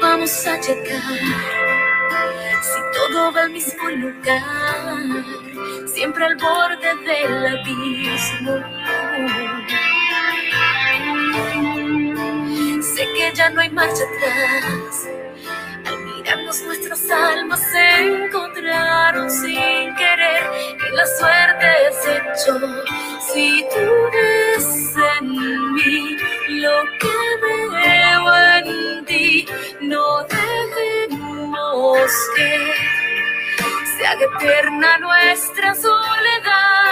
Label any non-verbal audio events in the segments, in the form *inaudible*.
vamos a llegar? Si todo va al mismo lugar, siempre al borde del abismo. Sé que ya no hay marcha atrás. Al mirarnos nuestras almas se encontraron sin querer y la suerte se echó. Si tú ves en mí lo que ti, no dejemos que se haga eterna nuestra soledad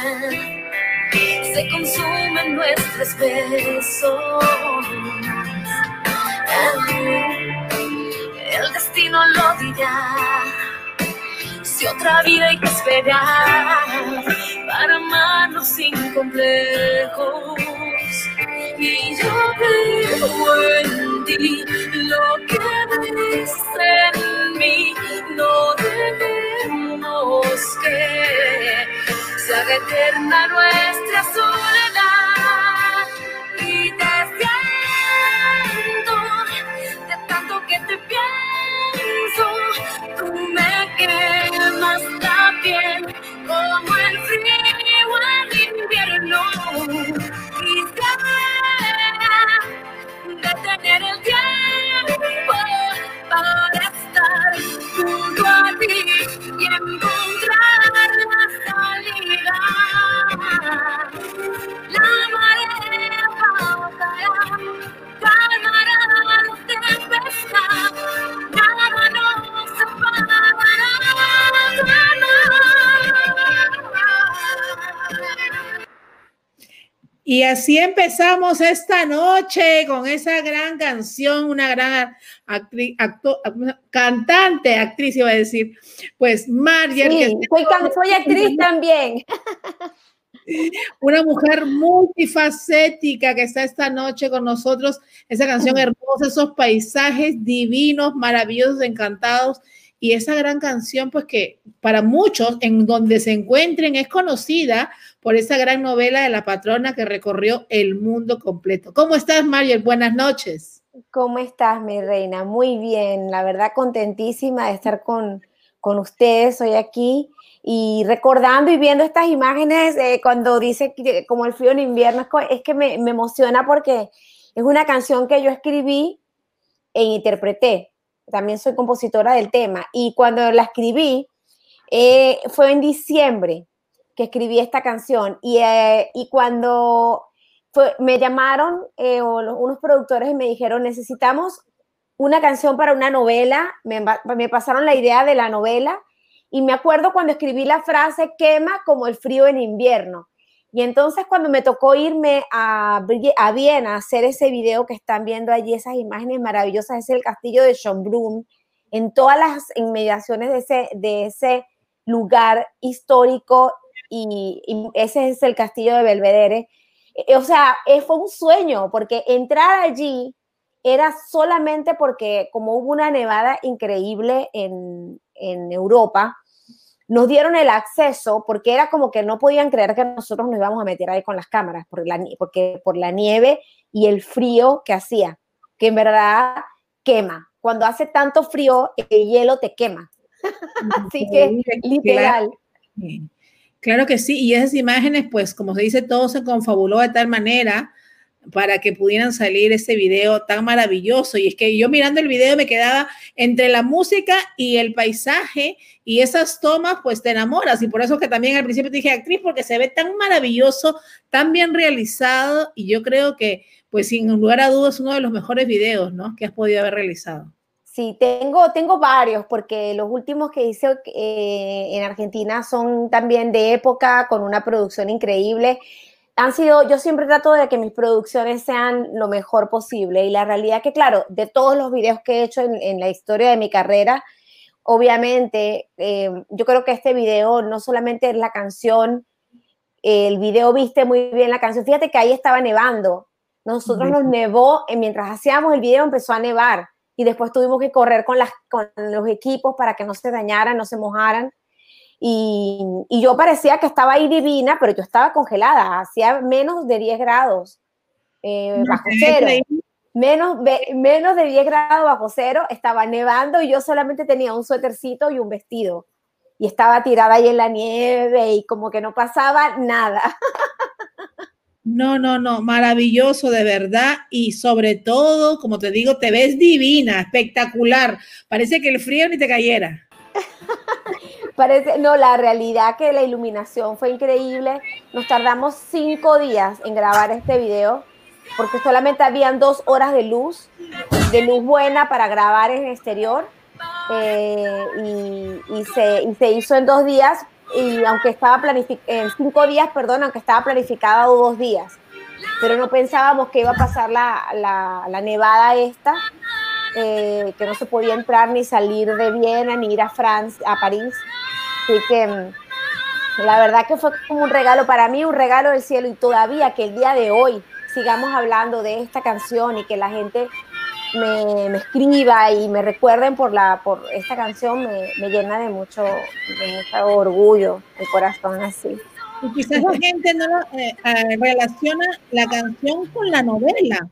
se consume en nuestros besos. El destino lo dirá. Si otra vida hay que esperar para amarnos sin complejos. Y yo veo en ti lo que ves en mí. No dejemos que se haga eterna nuestra soledad. Así empezamos esta noche con esa gran canción, una gran actriz, acto- cantante, actriz iba a decir, pues Marger, Sí, que soy, soy actriz *laughs* también. una mujer multifacética que está esta noche con nosotros, esa canción hermosa, esos paisajes divinos, maravillosos, encantados, y esa gran canción, pues que para muchos, en donde se encuentren, es conocida por esa gran novela de la patrona que recorrió el mundo completo. ¿Cómo estás, Mariel? Buenas noches. ¿Cómo estás, mi reina? Muy bien, la verdad contentísima de estar con, con ustedes hoy aquí y recordando y viendo estas imágenes eh, cuando dice que, como el frío en invierno, es, que me, me emociona porque es una canción que yo escribí e interpreté. También soy compositora del tema y cuando la escribí eh, fue en diciembre que escribí esta canción y, eh, y cuando me llamaron eh, unos productores y me dijeron, necesitamos una canción para una novela, me, me pasaron la idea de la novela y me acuerdo cuando escribí la frase quema como el frío en invierno. Y entonces cuando me tocó irme a, a Viena a hacer ese video que están viendo allí, esas imágenes maravillosas, es el castillo de Schönbrunn, en todas las inmediaciones de ese, de ese lugar histórico y, y ese es el castillo de Belvedere. Eh, O sea, eh, fue un sueño porque entrar allí era solamente porque como hubo una nevada increíble en, en Europa, nos dieron el acceso porque era como que no podían creer que nosotros nos íbamos a meter ahí con las cámaras por la, porque, por la nieve y el frío que hacía, que en verdad quema. Cuando hace tanto frío, el hielo te quema. *laughs* Así que, literal. Claro que sí, y esas imágenes, pues como se dice, todo se confabuló de tal manera para que pudieran salir ese video tan maravilloso. Y es que yo mirando el video me quedaba entre la música y el paisaje y esas tomas, pues te enamoras. Y por eso que también al principio te dije actriz, porque se ve tan maravilloso, tan bien realizado. Y yo creo que, pues sin lugar a dudas, uno de los mejores videos, ¿no? Que has podido haber realizado. Sí, tengo, tengo varios, porque los últimos que hice eh, en Argentina son también de época, con una producción increíble. Han sido, yo siempre trato de que mis producciones sean lo mejor posible y la realidad que, claro, de todos los videos que he hecho en, la historia de mi carrera, obviamente, eh, yo creo que este video no solamente es la canción, el video viste muy bien la canción, fíjate que ahí estaba nevando, nosotros nos nevó, eh, mientras hacíamos el video empezó a nevar y después tuvimos que correr con, las, con los equipos para que no se dañaran, no se mojaran. Y, y, yo parecía que estaba ahí divina, pero yo estaba congelada, hacía menos de 10 grados eh, bajo cero. Menos, menos de 10 grados bajo cero, estaba nevando y yo solamente tenía un suétercito y un vestido. Y estaba tirada ahí en la nieve y como que no pasaba nada. *laughs* No, no, no, maravilloso de verdad y sobre todo, como te digo, te ves divina, espectacular. Parece que el frío ni te cayera. *laughs* Parece, no, la realidad que la iluminación fue increíble. Nos tardamos cinco días en grabar este video porque solamente habían dos horas de luz, de luz buena para grabar en exterior. Eh, y, se, y se hizo en dos días y aunque estaba planificado, en cinco días, perdón, aunque estaba planificado dos días, pero no pensábamos que iba a pasar la, la, nevada esta, eh, que no se podía entrar ni salir de Viena, ni ir a Francia, a París. Así que mm, la verdad que fue como un regalo para mí, un regalo del cielo, y todavía que el día de hoy sigamos hablando de esta canción y que la gente me, escriba y me recuerden por, la, por esta canción me, llena de mucho, de orgullo el corazón así. Y quizás la gente no eh, eh, relaciona la canción con la novela,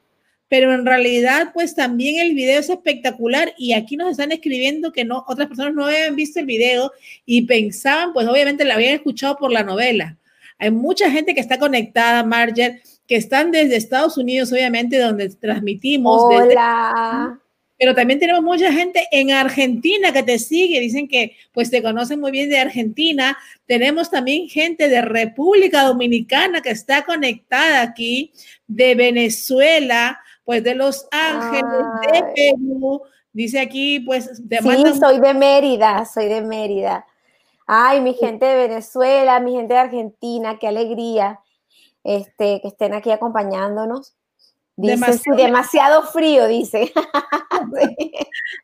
pero en realidad pues también el video es espectacular y aquí nos están escribiendo que no otras personas no habían visto el video y pensaban pues obviamente la habían escuchado por la novela. Hay mucha gente que está conectada, Marger, que están desde Estados Unidos, obviamente, donde transmitimos. Hola. pero también tenemos mucha gente en Argentina que te sigue, dicen que pues te conocen muy bien de Argentina. Tenemos también gente de República Dominicana que está conectada aquí, de Venezuela, pues de Los Ángeles, de Perú. Dice aquí, pues, de sí, soy de Mérida, soy de Mérida. Ay, mi gente de Venezuela, mi gente de Argentina, qué alegría este, que estén aquí acompañándonos. Dice, demasiado, frío, dice. *laughs*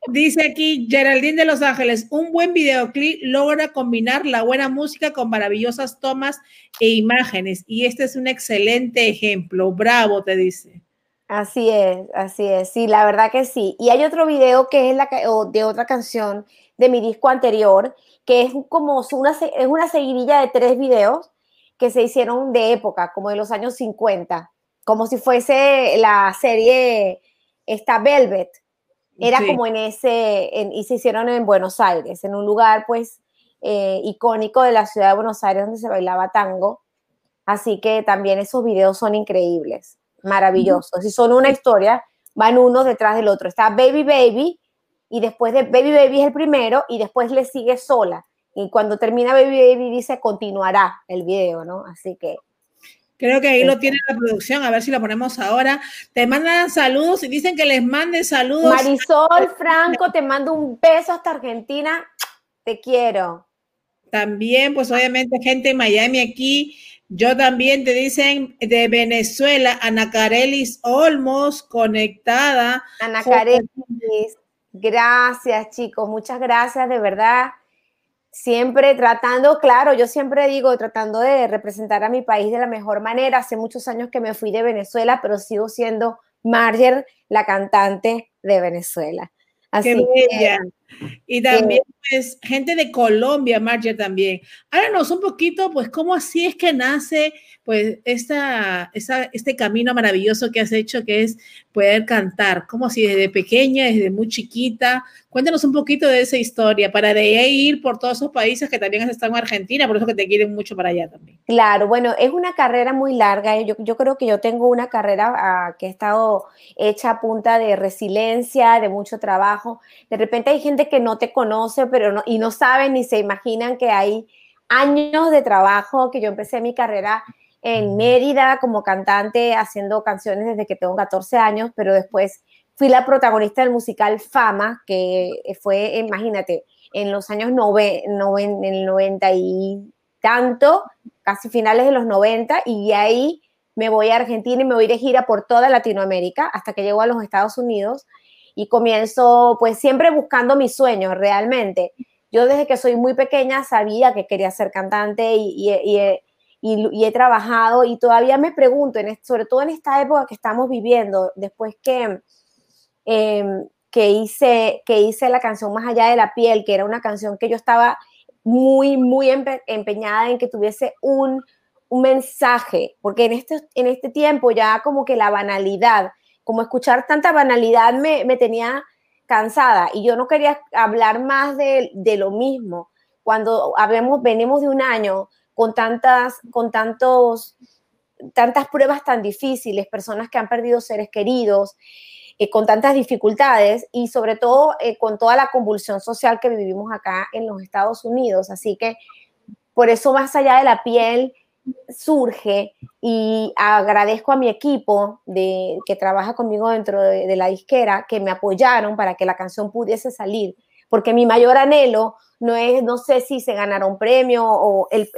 Dice aquí Geraldine de Los Ángeles, un buen videoclip logra combinar la buena música con maravillosas tomas e imágenes. Y este es un excelente ejemplo. Bravo, te dice. Así es, así es. Sí, la verdad que sí. Y hay otro video que es la, de otra canción de mi disco anterior, que es como una, es una seguidilla de tres videos que se hicieron de época, como de los años 50, como si fuese la serie esta Velvet. Era como en ese, y se hicieron en Buenos Aires, en un lugar pues eh, icónico de la ciudad de Buenos Aires donde se bailaba tango. Así que también esos videos son increíbles, maravillosos. Y son una historia, van uno detrás del otro. Está Baby Baby, y después de Baby Baby es el primero, y después le sigue sola. Y cuando termina Baby Baby dice continuará el video, ¿no? Así que Creo que ahí lo tiene la producción, a ver si lo ponemos ahora. Te mandan saludos y dicen que les mande saludos. Marisol Franco, te mando un beso hasta Argentina. Te quiero. También, pues obviamente, gente de Miami aquí. Yo también te dicen de Venezuela, Ana Carelis Olmos, conectada. Ana Carelis, gracias chicos, muchas gracias de verdad siempre tratando, claro, yo siempre digo, tratando de representar a mi país de la mejor manera. Hace muchos años que me fui de Venezuela, pero sigo siendo Marger, la cantante de Venezuela. Así que Y también, pues, gente de Colombia, Marge también. Háblanos un poquito, pues, cómo así es que nace, pues, esta, este camino maravilloso que has hecho, que es poder cantar. ¿Cómo así desde pequeña, desde muy chiquita? Cuéntanos un poquito de esa historia, para de ahí ir por todos esos países que también has estado en Argentina, por eso que te quieren mucho para allá también. Claro, bueno, es una carrera muy larga. Yo, yo creo que yo tengo una carrera ah, que ha estado hecha a punta de resiliencia, de mucho trabajo. De repente hay gente que no te conoce pero no, y no saben ni se imaginan que hay años de trabajo, que yo empecé mi carrera en Mérida como cantante haciendo canciones desde que tengo 14 años, pero después fui la protagonista del musical Fama, que fue, imagínate, en los años nove, en el 90 y tanto, casi finales de los 90, y de ahí me voy a Argentina y me voy de gira por toda Latinoamérica hasta que llego a los Estados Unidos y comienzo pues siempre buscando mis sueños realmente. Yo desde que soy muy pequeña sabía que quería ser cantante y, he trabajado y todavía me pregunto, en, sobre todo en esta época que estamos viviendo, después que, em, que, hice, que hice la canción Más allá de la piel, que era una canción que yo estaba muy, muy empeñada en que tuviese un, un mensaje, porque en este, en este tiempo ya como que la banalidad como escuchar tanta banalidad me, tenía cansada y yo no quería hablar más de, lo mismo. Cuando habemos, venimos de un año con tantas, con tantos, tantas pruebas tan difíciles, personas que han perdido seres queridos, eh, con tantas dificultades y sobre todo eh, con toda la convulsión social que vivimos acá en los Estados Unidos. Así que por eso más allá de la piel surge y agradezco a mi equipo de, que trabaja conmigo dentro de, la disquera que me apoyaron para que la canción pudiese salir, porque mi mayor anhelo no es, no sé si se ganará un premio o es,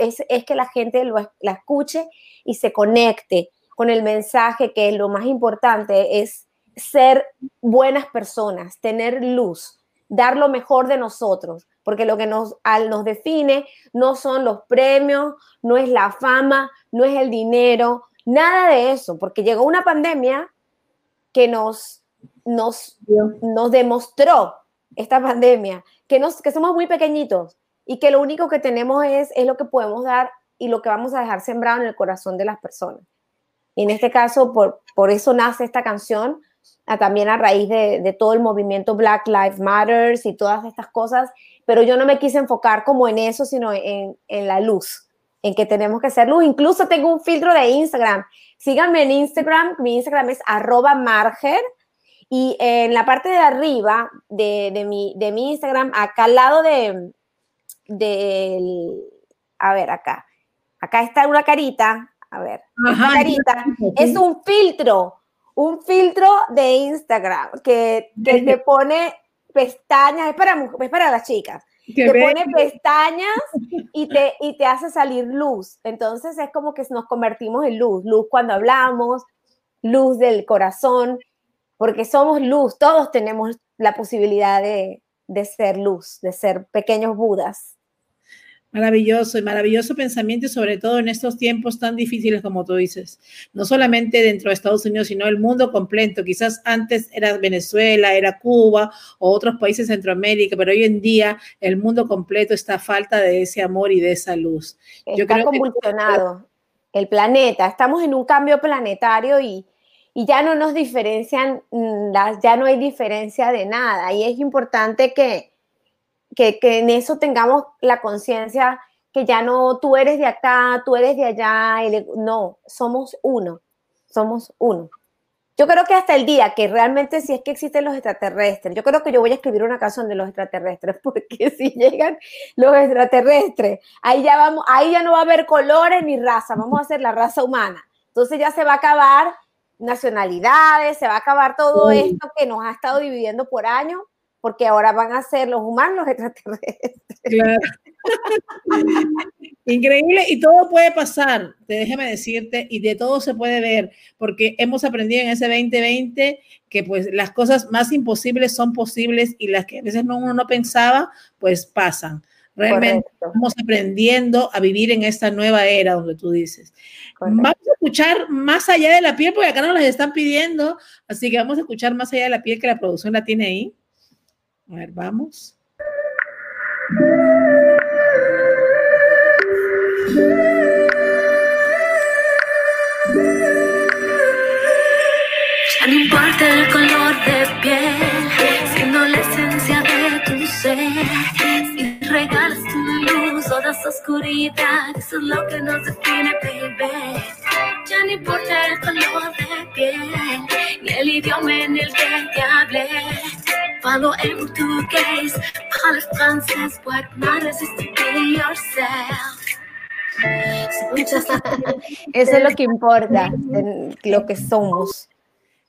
que la gente la escuche y se conecte con el mensaje que lo más importante es ser buenas personas, tener luz, dar lo mejor de nosotros, porque lo que nos, nos define no son los premios, no es la fama, no es el dinero, nada de eso, porque llegó una pandemia que nos, nos, nos demostró esta pandemia, que, nos, que somos muy pequeñitos y que lo único que tenemos es, es lo que podemos dar y lo que vamos a dejar sembrado en el corazón de las personas. Y en este caso, por, por eso nace esta canción, también a raíz de, todo el movimiento Black Lives Matters y todas estas cosas, pero yo no me quise enfocar como en eso, sino en, la luz, en que tenemos que ser luz. Incluso tengo un filtro de Instagram. Síganme en Instagram, mi Instagram es arroba marger y en la parte de arriba de, mi, de mi Instagram, acá al lado de, de, a ver, acá, acá está una carita, a ver, una carita, es un filtro un filtro de Instagram que, te pone pestañas, es para, es para las chicas, te pone pestañas y te, y te hace salir luz. Entonces es como que nos convertimos en luz, luz cuando hablamos, luz del corazón, porque somos luz, todos tenemos la posibilidad de, de ser luz, de ser pequeños budas. Maravilloso y maravilloso pensamiento sobre todo en estos tiempos tan difíciles como tú dices, no solamente dentro de Estados Unidos, sino el mundo completo. Quizás antes era Venezuela, era Cuba o otros países de Centroamérica, pero hoy en día el mundo completo está a falta de ese amor y de esa luz. Está convulsionado el planeta, estamos en un cambio planetario y, y ya no nos diferencian, mm, ya no hay diferencia de nada y es importante que que, en eso tengamos la conciencia que ya no tú eres de acá, tú eres de allá, no, somos uno, somos uno. Yo creo que hasta el día que realmente si es que existen los extraterrestres, yo creo que yo voy a escribir una canción de los extraterrestres, *laughs* porque si llegan los extraterrestres, ahí ya vamos, ahí ya no va a haber colores ni raza, vamos a hacer la raza humana. Entonces ya se va a acabar nacionalidades, se va a acabar todo esto que nos ha estado dividiendo por años porque ahora van a ser los humanos *laughs* extraterrestres. Claro. *laughs* Increíble, y todo puede pasar, déjeme decirte, y de todo se puede ver, porque hemos aprendido en ese 2020 que pues las cosas más imposibles son posibles y las que a veces uno no pensaba, pues pasan. Realmente estamos aprendiendo a vivir en esta nueva era donde tú dices. Vamos a escuchar más allá de la piel, porque acá nos las están pidiendo, así que vamos a escuchar más allá de la piel que la producción la tiene ahí. A ver, vamos. Ya no importa el color de piel, siendo la esencia de tu ser. Si regalas tu luz o das oscuridad, eso es lo que nos define, baby. No importa el color de piel, ni el idioma en el que te hablé. Follow en portugués, parle francés, what matters is to be yourself. *laughs* Eso es lo que importa, *laughs* lo que somos.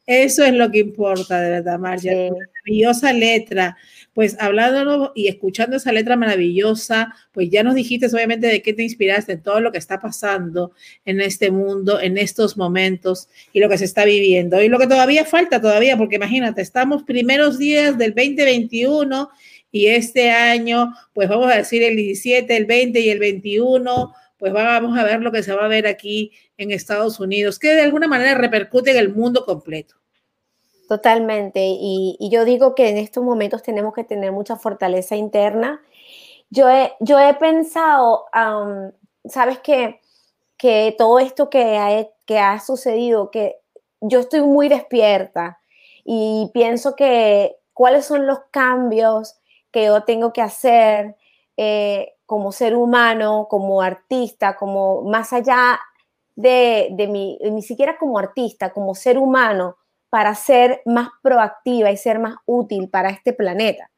Eso es lo que importa, de verdad, Marcia. Maravillosa letra. Pues hablando y escuchando esa letra maravillosa, pues ya nos dijiste obviamente de qué te inspiraste todo lo que está pasando en este mundo, en estos momentos y lo que se está viviendo. Y lo que todavía falta todavía, porque imagínate, estamos primeros días del 2021 y este año, pues vamos a decir el 17, el 20 y el 21 pues vamos a ver lo que se va a ver aquí en Estados Unidos, que de alguna manera repercute en el mundo completo. Totalmente. Y, yo digo que en estos momentos tenemos que tener mucha fortaleza interna. Yo he, yo he pensado, sabes que, que todo esto que ha, que ha sucedido, que yo estoy muy despierta y pienso que cuáles son los cambios que yo tengo que hacer eh, como ser humano, como artista, como más allá de, de mi, ni siquiera como artista, como ser humano, para ser más proactiva y ser más útil para este planeta.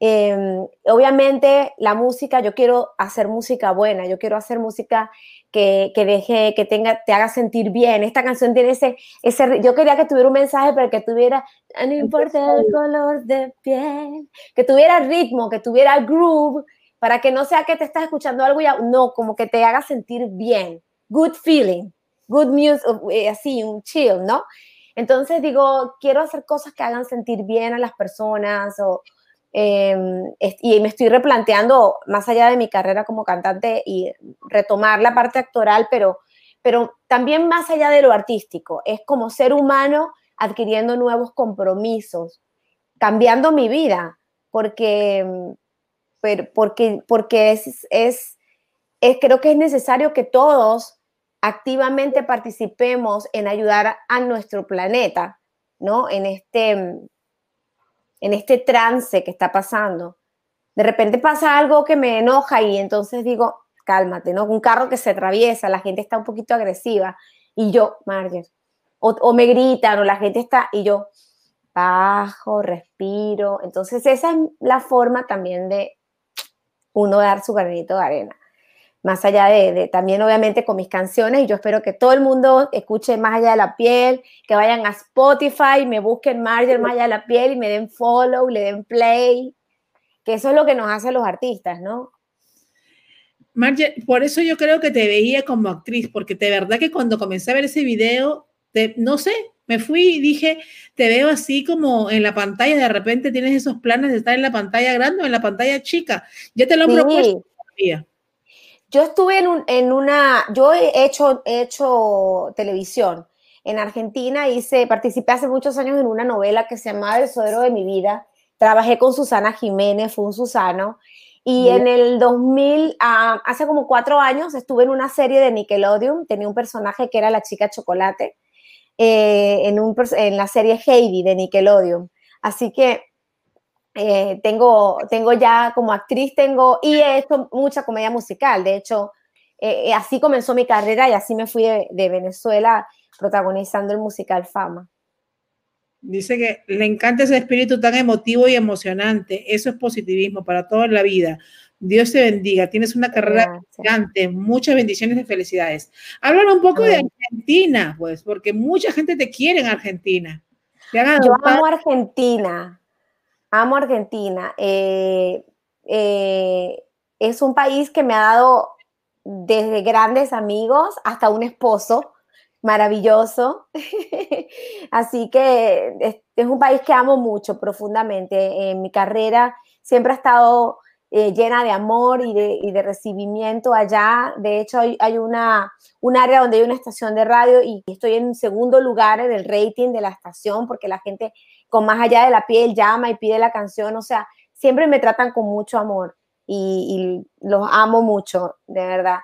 Em, obviamente la música, yo quiero hacer música buena, yo quiero hacer música que, que, deje, que tenga, te haga sentir bien. Esta canción tiene ese, ese, yo quería que tuviera un mensaje, pero que tuviera, no importa el color de piel, que tuviera ritmo, que tuviera groove, para que no sea que te estás escuchando algo y no, como que te haga sentir bien, good feeling, good music, eh, así, un chill, ¿no? Entonces digo, quiero hacer cosas que hagan sentir bien a las personas o, em, y me estoy replanteando más allá de mi carrera como cantante y retomar la parte actoral, pero, pero también más allá de lo artístico, es como ser humano adquiriendo nuevos compromisos, cambiando mi vida, porque em, porque, porque es, es, creo que es necesario que todos activamente participemos en ayudar a nuestro planeta, ¿no? En este, en este trance que está pasando. De repente pasa algo que me enoja y entonces digo, cálmate, ¿no? Un carro que se atraviesa, la gente está un poquito agresiva y yo, Marger, o, o me gritan o la gente está y yo bajo, respiro. Entonces esa es la forma también de uno dar su granito de arena. Más allá de, también obviamente con mis canciones y yo espero que todo el mundo escuche Más allá de la piel, que vayan a Spotify, me busquen Marger Más allá de la piel y me den follow, le den play, que eso es lo que nos hacen los artistas, ¿no? Marger, por eso yo creo que te veía como actriz, porque de verdad que cuando comencé a ver ese video, no sé, me fui y dije, te veo así como en la pantalla, de repente tienes esos planes de estar en la pantalla grande o en la pantalla chica. Ya te lo han propuesto Yo estuve en, en, una, yo he hecho, he hecho televisión en Argentina, hice, participé hace muchos años en una novela que se llamaba El Sodero de mi vida. Trabajé con Susana Jiménez, fue un Susano. Y en el 2000, ah, hace como cuatro años, estuve en una serie de Nickelodeon. Tenía un personaje que era la chica chocolate eh, en, un, en la serie Heidi de Nickelodeon. Así que eh, tengo, tengo ya como actriz, tengo, y he hecho mucha comedia musical. De hecho, eh, así comenzó mi carrera y así me fui de, de, Venezuela protagonizando el musical Fama. Dice que le encanta ese espíritu tan emotivo y emocionante. Eso es positivismo para toda la vida. Dios te bendiga. Tienes una carrera gigante. Muchas bendiciones y felicidades. Háblame un poco de Argentina, pues, porque mucha gente te quiere en Argentina. Yo amo Argentina. Amo Argentina. Eh, eh, es un país que me ha dado desde grandes amigos hasta un esposo maravilloso. *laughs* Así que es, un país que amo mucho profundamente. En mi carrera siempre ha estado eh, llena de amor y de, y de, recibimiento allá. De hecho, hay, hay, una, un área donde hay una estación de radio y estoy en segundo lugar en el rating de la estación porque la gente con más allá de la piel llama y pide la canción. O sea, siempre me tratan con mucho amor. y, los amo mucho, de verdad.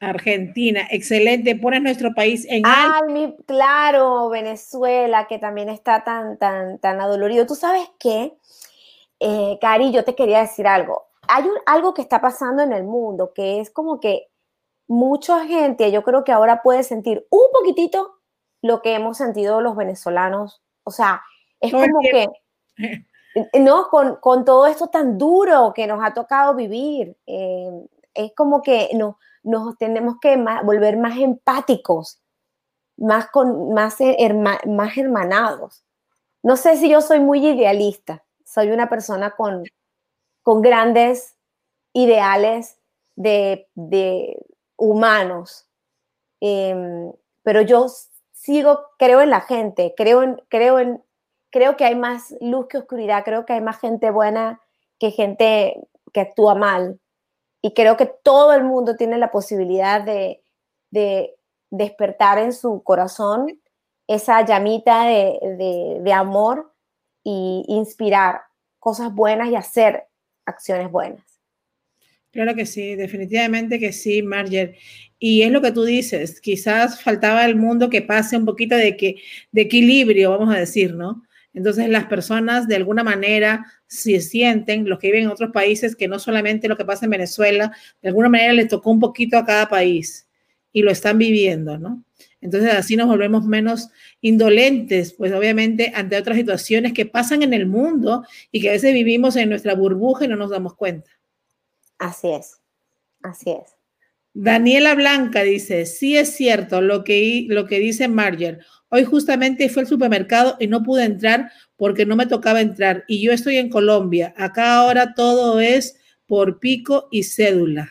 Argentina, excelente. Pones nuestro país en ah, claro, Venezuela, que también está tan, tan, tan adolorido. Tú sabes qué, eh, Cari, yo te quería decir algo. Hay algo que está pasando en el mundo, que es como que mucha gente, yo creo que ahora puede sentir un poquitito lo que hemos sentido los venezolanos. O sea, es como que, no, con, con, todo esto tan duro que nos ha tocado vivir, eh, es como que no, nos tenemos que volver más empáticos, más, con, más, más hermanados. No sé si yo soy muy idealista, soy una persona con, con grandes ideales de, de humanos, em, pero yo sigo, creo en la gente, creo en, creo en, creo que hay más luz que oscuridad, creo que hay más gente buena que gente que actúa mal. Y creo que todo el mundo tiene la posibilidad de, despertar en su corazón esa llamita de, amor y inspirar cosas buenas y hacer acciones buenas. Claro que sí, definitivamente que sí, Marger. Y es lo que tú dices, quizás faltaba el mundo que pase un poquito de, que, de equilibrio, vamos a decir, ¿no? Entonces las personas de alguna manera se sienten, los que viven en otros países, que no solamente lo que pasa en Venezuela, de alguna manera les tocó un poquito a cada país y lo están viviendo, ¿no? Entonces así nos volvemos menos indolentes, pues obviamente ante otras situaciones que pasan en el mundo y que a veces vivimos en nuestra burbuja y no nos damos cuenta. Así es, así es. Daniela Blanca dice, sí es cierto lo que, lo que dice Marger. Hoy justamente fue al supermercado y no pude entrar porque no me tocaba entrar. Y yo estoy en Colombia. Acá ahora todo es por pico y cédula.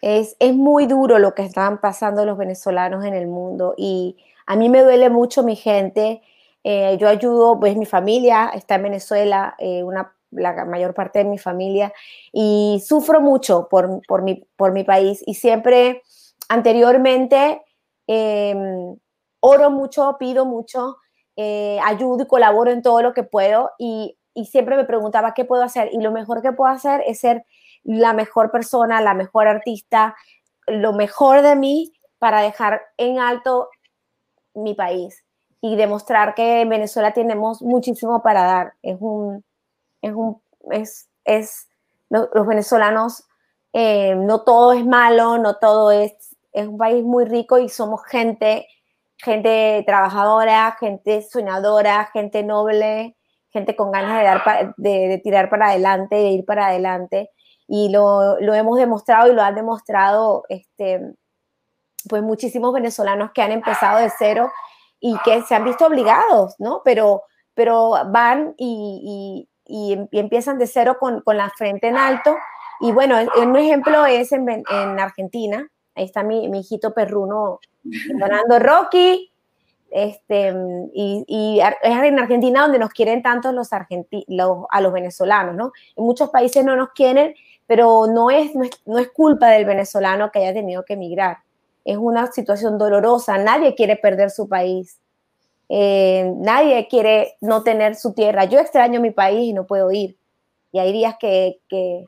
Es, es muy duro lo que están pasando los venezolanos en el mundo y a mí me duele mucho mi gente. Eh, yo ayudo, pues mi familia está en Venezuela, eh, una, la mayor parte de mi familia, y sufro mucho por, por, mi, por mi país. Y siempre anteriormente Em, oro mucho, pido mucho, eh, ayudo y colaboro en todo lo que puedo y, siempre me preguntaba qué puedo hacer y lo mejor que puedo hacer es ser la mejor persona, la mejor artista, lo mejor de mí para dejar en alto mi país y demostrar que en Venezuela tenemos muchísimo para dar. Es un, es un, es, es los venezolanos, eh, no todo es malo, no todo es es un país muy rico y somos gente, gente trabajadora, gente soñadora, gente noble, gente con ganas de, dar de, tirar para adelante, de ir para adelante. Y lo, hemos demostrado y lo han demostrado este, pues muchísimos venezolanos que han empezado de cero y que se han visto obligados, ¿no? Pero, pero van y, empiezan de cero con, la frente en alto. Y bueno, un ejemplo es en, en Argentina, Ahí está mi, hijito perruno donando Rocky. Este, y, es en Argentina donde nos quieren tanto los, los, a los venezolanos, ¿no? En muchos países no nos quieren, pero no es, no es, culpa del venezolano que haya tenido que emigrar. Es una situación dolorosa. Nadie quiere perder su país. Eh, nadie quiere no tener su tierra. Yo extraño mi país y no puedo ir. Y hay días que, que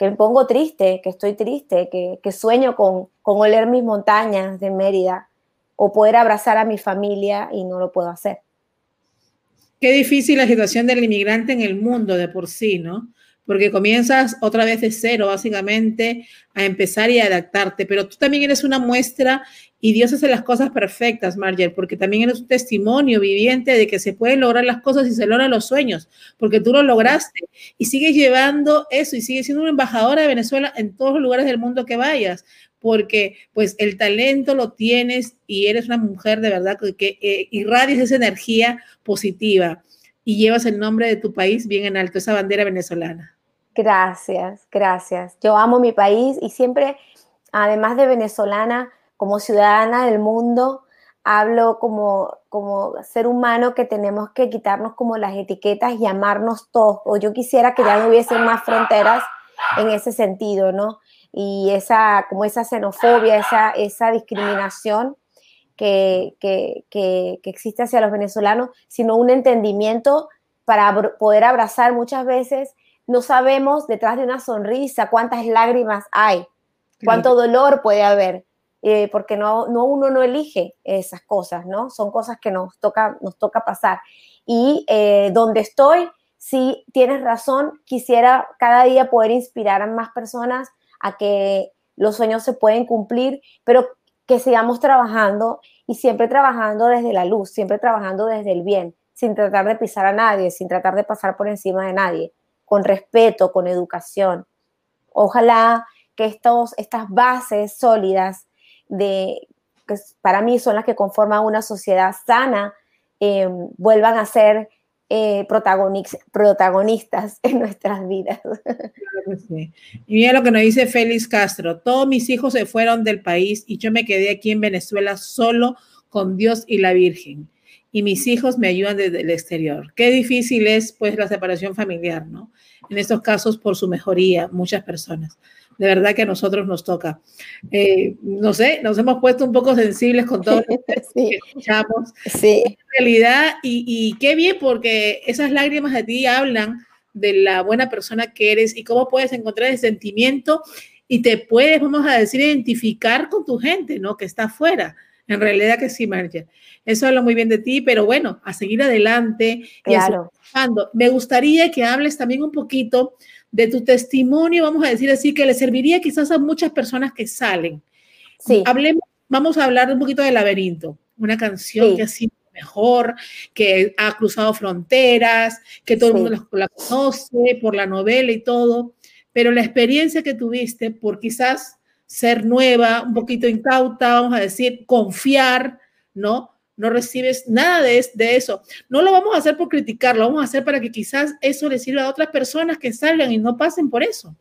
me pongo triste, que estoy triste, que, sueño con, con oler mis montañas de Mérida o poder abrazar a mi familia y no lo puedo hacer. Qué difícil la situación del inmigrante en el mundo de por sí, ¿no? Porque comienzas otra vez de cero, básicamente, a empezar y a adaptarte, pero tú también eres una muestra y Dios hace las cosas perfectas, Marger, porque también eres un testimonio viviente de que se pueden lograr las cosas y se logran los sueños, porque tú lo lograste y sigues llevando eso y sigues siendo una embajadora de Venezuela en todos los lugares del mundo que vayas, porque pues el talento lo tienes y eres una mujer de verdad que, eh, irradias esa energía positiva y llevas el nombre de tu país bien en alto, esa bandera venezolana. Gracias, gracias. Yo amo mi país y siempre, además de venezolana, como ciudadana del mundo, hablo como, como ser humano que tenemos que quitarnos como las etiquetas y amarnos todos. O yo quisiera que ya no hubiesen más fronteras en ese sentido, ¿no? Y esa, como esa xenofobia, esa, esa discriminación que, que, que, que existe hacia los venezolanos, sino un entendimiento para poder abrazar muchas veces no sabemos detrás de una sonrisa cuántas lágrimas hay, cuánto dolor puede haber, eh, porque no, no, uno no elige esas cosas, ¿no? Son cosas que nos toca, nos toca pasar. Y eh, donde estoy, si tienes razón, quisiera cada día poder inspirar a más personas a que los sueños se pueden cumplir, pero que sigamos trabajando y siempre trabajando desde la luz, siempre trabajando desde el bien, sin tratar de pisar a nadie, sin tratar de pasar por encima de nadie, con respeto, con educación. Ojalá que estos, estas bases sólidas de, que para mí son las que conforman una sociedad sana, eh, vuelvan a ser eh, protagonistas en nuestras vidas. Y mira lo que nos dice Félix Castro, todos mis hijos se fueron del país y yo me quedé aquí en Venezuela solo con Dios y la Virgen. Y mis hijos me ayudan desde el exterior. Qué difícil es pues la separación familiar, ¿no? En estos casos por su mejoría, muchas personas de verdad que a nosotros nos toca. Eh, no sé, nos hemos puesto un poco sensibles con todo lo que *laughs* escuchamos. Sí. En realidad, y, y, qué bien, porque esas lágrimas de ti hablan de la buena persona que eres y cómo puedes encontrar ese sentimiento y te puedes, vamos a decir, identificar con tu gente, ¿no? Que está afuera. En realidad que sí, Marcia. Eso habla muy bien de ti, pero bueno, a seguir adelante. Claro. Y Me gustaría que hables también un poquito de tu testimonio, vamos a decir así, que le serviría quizás a muchas personas que salen. Sí. Hablemos, vamos a hablar un poquito de Laberinto, una canción que ha sido mejor, que ha cruzado fronteras, que todo el mundo la, conoce por la novela y todo, pero la experiencia que tuviste por quizás ser nueva, un poquito incauta, vamos a decir, confiar, ¿no? no recibes nada de, de, eso. No lo vamos a hacer por criticarlo, lo vamos a hacer para que quizás eso le sirva a otras personas que salgan y no pasen por eso.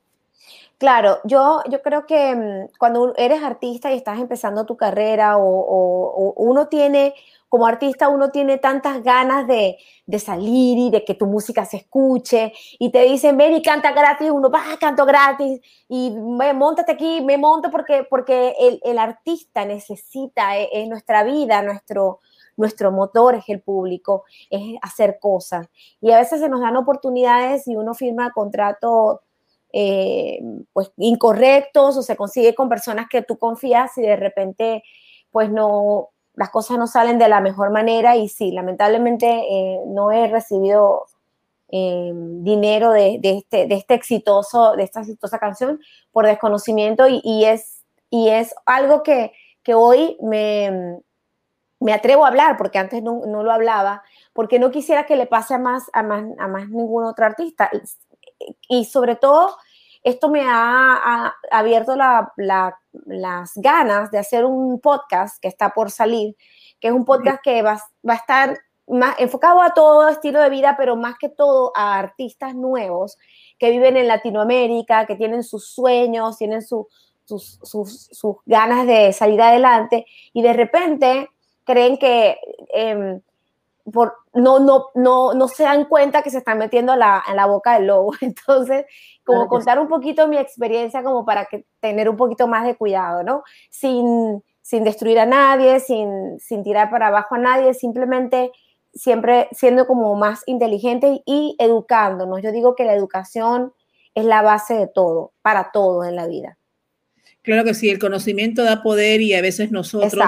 Claro, yo, yo creo que mm, cuando eres artista y estás empezando tu carrera o, uno tiene, como artista, uno tiene tantas ganas de, de, salir y de que tu música se escuche y te dicen, ven y canta gratis, uno va, canto gratis y me, montate aquí, me monto porque, porque el, el artista necesita en eh, nuestra vida, nuestro, nuestro motor es el público, es hacer cosas. Y a veces se nos dan oportunidades y uno firma contratos eh, pues, incorrectos o se consigue con personas que tú confías y de repente pues no, las cosas no salen de la mejor manera y sí, lamentablemente eh, no he recibido eh, dinero de, este, de este exitoso, de esta exitosa canción por desconocimiento y, y es, y es algo que, que hoy me, me atrevo a hablar, porque antes no, lo hablaba, porque no quisiera que le pase a más, a más, a más ningún otro artista. Y, sobre todo, esto me ha, abierto las ganas de hacer un podcast que está por salir, que es un podcast que va, va a estar más enfocado a todo estilo de vida, pero más que todo a artistas nuevos que viven en Latinoamérica, que tienen sus sueños, tienen sus, sus, sus ganas de salir adelante y de repente creen que em, por, no, no, no, no se dan cuenta que se están metiendo la, en la boca del lobo. *laughs* Entonces, como contar un poquito mi experiencia como para que, tener un poquito más de cuidado, ¿no? Sin, sin destruir a nadie, sin, sin tirar para abajo a nadie, simplemente siempre siendo como más inteligente y educándonos. Yo digo que la educación es la base de todo, para todo en la vida. Claro que sí, el conocimiento da poder y a veces nosotros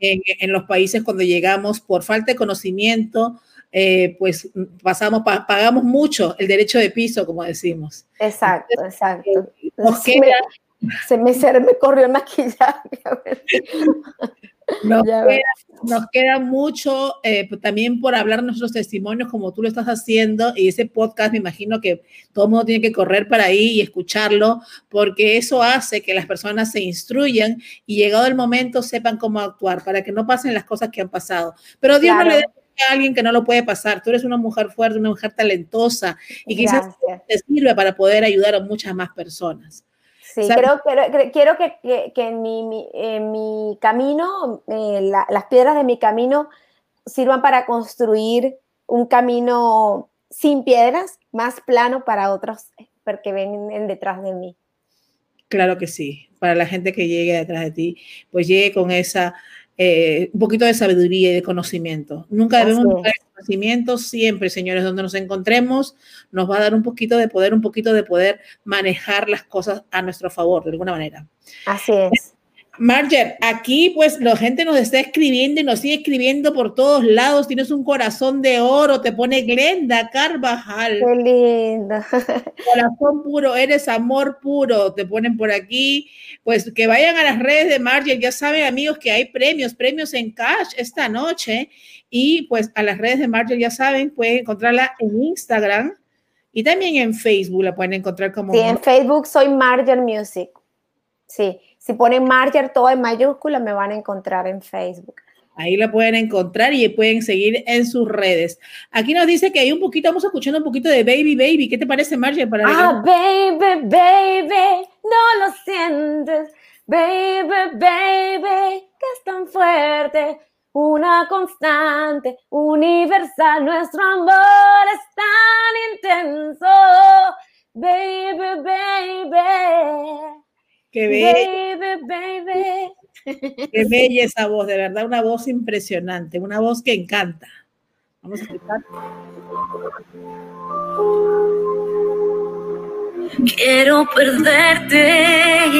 en, los países cuando llegamos por falta de conocimiento, eh, pues pasamos, pagamos mucho el derecho de piso, como decimos. Exacto, exacto. se, me, se me corrió el maquillaje. Nos, queda, mucho eh, pues, también por hablar nuestros testimonios como tú lo estás haciendo y ese podcast me imagino que todo el mundo tiene que correr para ahí y escucharlo porque eso hace que las personas se instruyan y llegado el momento sepan cómo actuar para que no pasen las cosas que han pasado. Pero Dios no le dé a alguien que no lo puede pasar. Tú eres una mujer fuerte, una mujer talentosa y quizás te sirve para poder ayudar a muchas más personas. Sí, creo, quiero que, en, mi, camino, eh, las piedras de mi camino sirvan para construir un camino sin piedras, más plano para otros porque ven detrás de mí. Claro que sí, para la gente que llegue detrás de ti, pues llegue con esa eh, un poquito de sabiduría y de conocimiento. Nunca debemos buscar conocimiento, siempre, señores, donde nos encontremos, nos va a dar un poquito de poder, un poquito de poder manejar las cosas a nuestro favor, de alguna manera. Así es. Marger, aquí pues la gente nos está escribiendo y nos sigue escribiendo por todos lados. Tienes un corazón de oro, te pone Glenda Carvajal. Qué lindo. *laughs* Corazón puro, eres amor puro, te ponen por aquí. Pues que vayan a las redes de Marger, ya saben amigos que hay premios, premios en cash esta noche. Y pues a las redes de Marger, ya saben, pueden encontrarla en Instagram y también en Facebook la pueden encontrar como... Sí, en Facebook soy Marger Music. Sí. Si ponen Marger todo en mayúscula, me van a encontrar en Facebook. Ahí la pueden encontrar y pueden seguir en sus redes. Aquí nos dice que hay un poquito, vamos escuchando un poquito de Baby Baby. ¿Qué te parece, Marger? Para ah, baby, baby, no lo sientes. Baby, baby, que es tan fuerte. Una constante, universal. Nuestro amor es tan intenso. Baby, baby. Qué bella. Baby, Qué bella esa voz, de verdad, una voz impresionante, una voz que encanta. Vamos a escuchar. Quiero perderte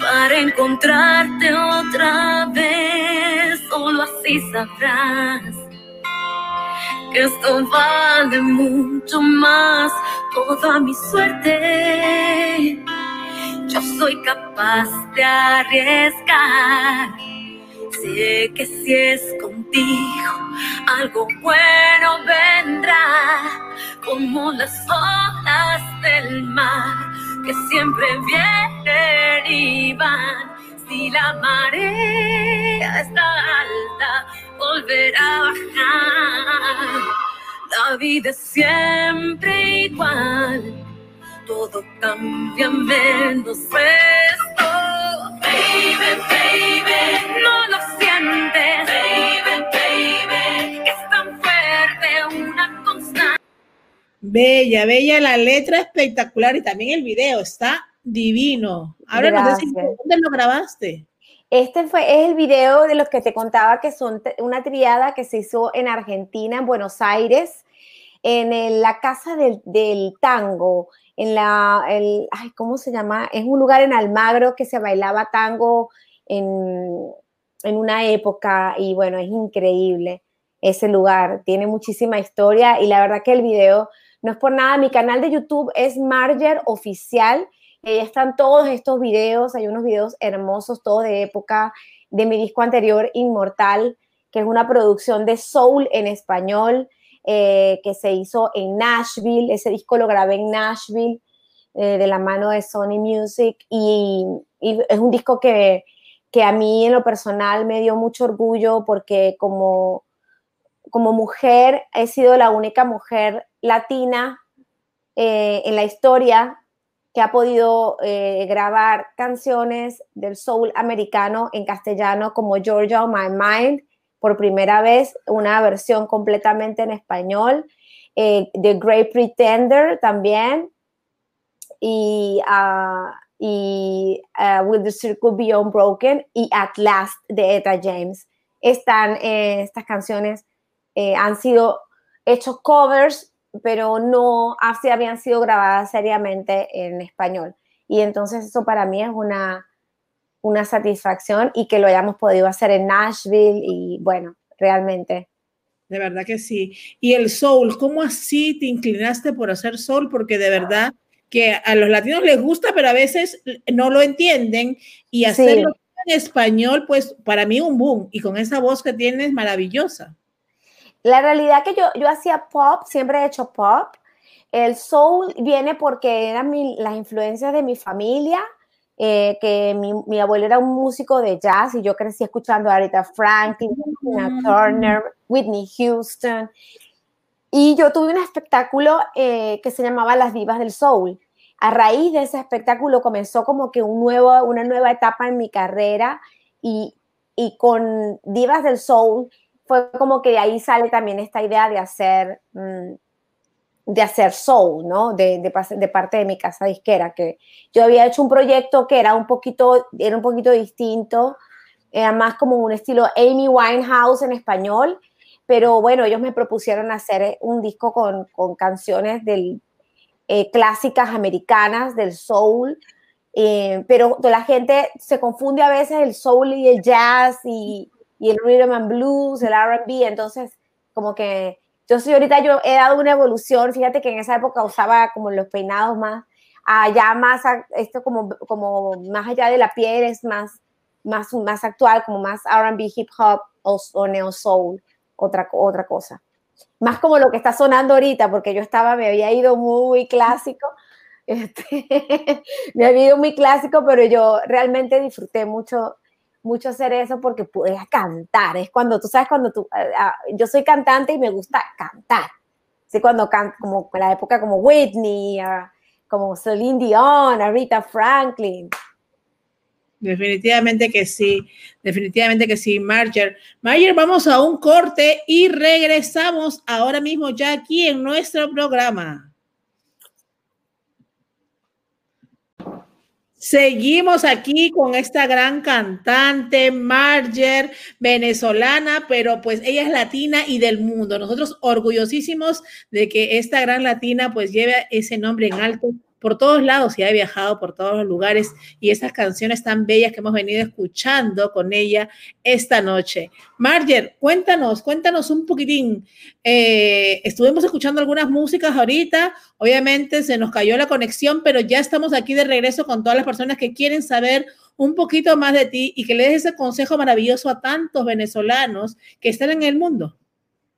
para encontrarte otra vez, solo así sabrás que esto vale mucho más, toda mi suerte yo soy capaz de arriesgar. Sé que si es contigo, algo bueno vendrá, como las olas del mar que siempre vienen y van. Si la marea está alta, volverá a bajar. La vida es siempre igual todo cambia menos esto. Baby, baby, no lo sientes. Baby, baby, es tan fuerte una constante. Bella, bella la letra espectacular y también el video está divino. Ahora no sé dónde lo grabaste. Este fue, es el video de los que te contaba que son una triada que se hizo en Argentina, en Buenos Aires, en la Casa del, del Tango en la, el, ¿cómo se llama? Es un lugar en Almagro que se bailaba tango en, en una época y bueno, es increíble ese lugar, tiene muchísima historia y la verdad que el video no es por nada, mi canal de YouTube es Marger Oficial, ahí están todos estos videos, hay unos videos hermosos, todos de época de mi disco anterior, Inmortal, que es una producción de soul en español, eh, que se hizo en Nashville. Ese disco lo grabé en Nashville eh, de la mano de Sony Music y, es un disco que, que, a mí en lo personal me dio mucho orgullo porque como, como mujer he sido la única mujer latina eh, en la historia que ha podido grabar canciones del soul americano en castellano como Georgia on My Mind, por primera vez una versión completamente en español, eh, The Great Pretender también, y, uh, y uh, Will the Circle Be Unbroken y At Last de Eta James. Están, eh, estas canciones eh, han sido hechos covers, pero no así habían sido grabadas seriamente en español. Y entonces eso para mí es una, una satisfacción y que lo hayamos podido hacer en Nashville y bueno, realmente. De verdad que sí. Y el soul, ¿cómo así te inclinaste por hacer soul? Porque de verdad que a los latinos les gusta, pero a veces no lo entienden y hacerlo en español, pues para mí un boom. Y con esa voz que tienes, maravillosa. La realidad que yo, yo hacía pop, siempre he hecho pop. El soul viene porque eran las influencias de mi familia eh, que mi, abuelo era un músico de jazz y yo crecí escuchando a Aretha Franklin, mm. Turner, Whitney Houston. Y yo tuve un espectáculo eh, que se llamaba Las Divas del Soul. A raíz de ese espectáculo comenzó como que un nuevo, una nueva etapa en mi carrera y, y con Divas del Soul fue como que de ahí sale también esta idea de hacer mm, de hacer soul, ¿no? De, de, parte de mi casa disquera, que yo había hecho un proyecto que era un poquito, era un poquito distinto, era más como un estilo Amy Winehouse en español, pero bueno, ellos me propusieron hacer un disco con, canciones del, eh, clásicas americanas del soul, eh, pero la gente se confunde a veces el soul y el jazz y el rhythm and blues, el R&B, entonces como que yo soy ahorita, yo he dado una evolución, fíjate que en esa época usaba como los peinados más, allá más, esto como, como más allá de la piel, es más, más, más actual, como más R&B, hip hop o, neo soul, otra, otra cosa. Más como lo que está sonando ahorita, porque yo estaba, me había ido muy clásico, *laughs* este, *laughs* me había ido muy clásico, pero yo realmente disfruté mucho mucho hacer eso porque pude cantar. Es cuando tú sabes, cuando tú, eh, ah, yo soy cantante y me gusta cantar. Sí, cuando canto, como la época como Whitney, ah, como Celine Dion, Rita Franklin. Definitivamente que sí, definitivamente que sí, Marger. Marger, vamos a un corte y regresamos ahora mismo ya aquí en nuestro programa. Seguimos aquí con esta gran cantante, Marger, venezolana, pero pues ella es latina y del mundo. Nosotros orgullosísimos de que esta gran latina pues lleve ese nombre en alto por todos lados y ha viajado por todos los lugares y esas canciones tan bellas que hemos venido escuchando con ella esta noche. Marger, cuéntanos, cuéntanos un poquitín. Eh, estuvimos escuchando algunas músicas ahorita, obviamente se nos cayó la conexión, pero ya estamos aquí de regreso con todas las personas que quieren saber un poquito más de ti y que le des ese consejo maravilloso a tantos venezolanos que están en el mundo.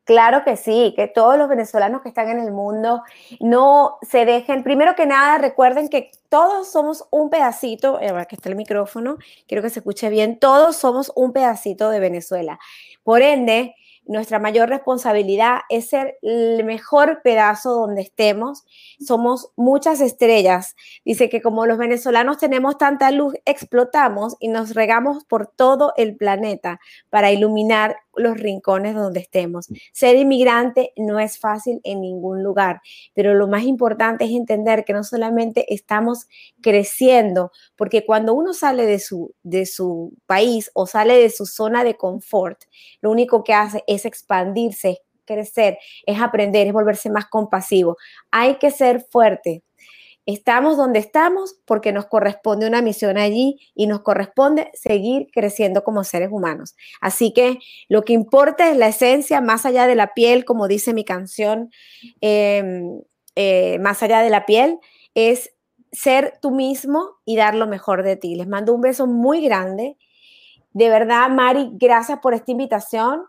Claro que sí, que todos los venezolanos que están en el mundo no se dejen. Primero que nada, recuerden que todos somos un pedacito, eh, ahora que está el micrófono, quiero que se escuche bien, todos somos un pedacito de Venezuela. Por ende, nuestra mayor responsabilidad es ser el mejor pedazo donde estemos. Somos muchas estrellas. Dice que como los venezolanos tenemos tanta luz, explotamos y nos regamos por todo el planeta para iluminar los rincones donde estemos. Ser inmigrante no es fácil en ningún lugar, pero lo más importante es entender que no solamente estamos creciendo, porque cuando uno sale de su, de su país o sale de su zona de confort, lo único que hace es expandirse, crecer, es aprender, es volverse más compasivo. Hay que ser fuerte, Estamos donde estamos porque nos corresponde una misión allí y nos corresponde seguir creciendo como seres humanos. Así que lo que importa es la esencia más allá de la piel, como dice mi canción, em, eh, más allá de la piel, es ser tú mismo y dar lo mejor de ti. Les mando un beso muy grande. De verdad, Mari, gracias por esta invitación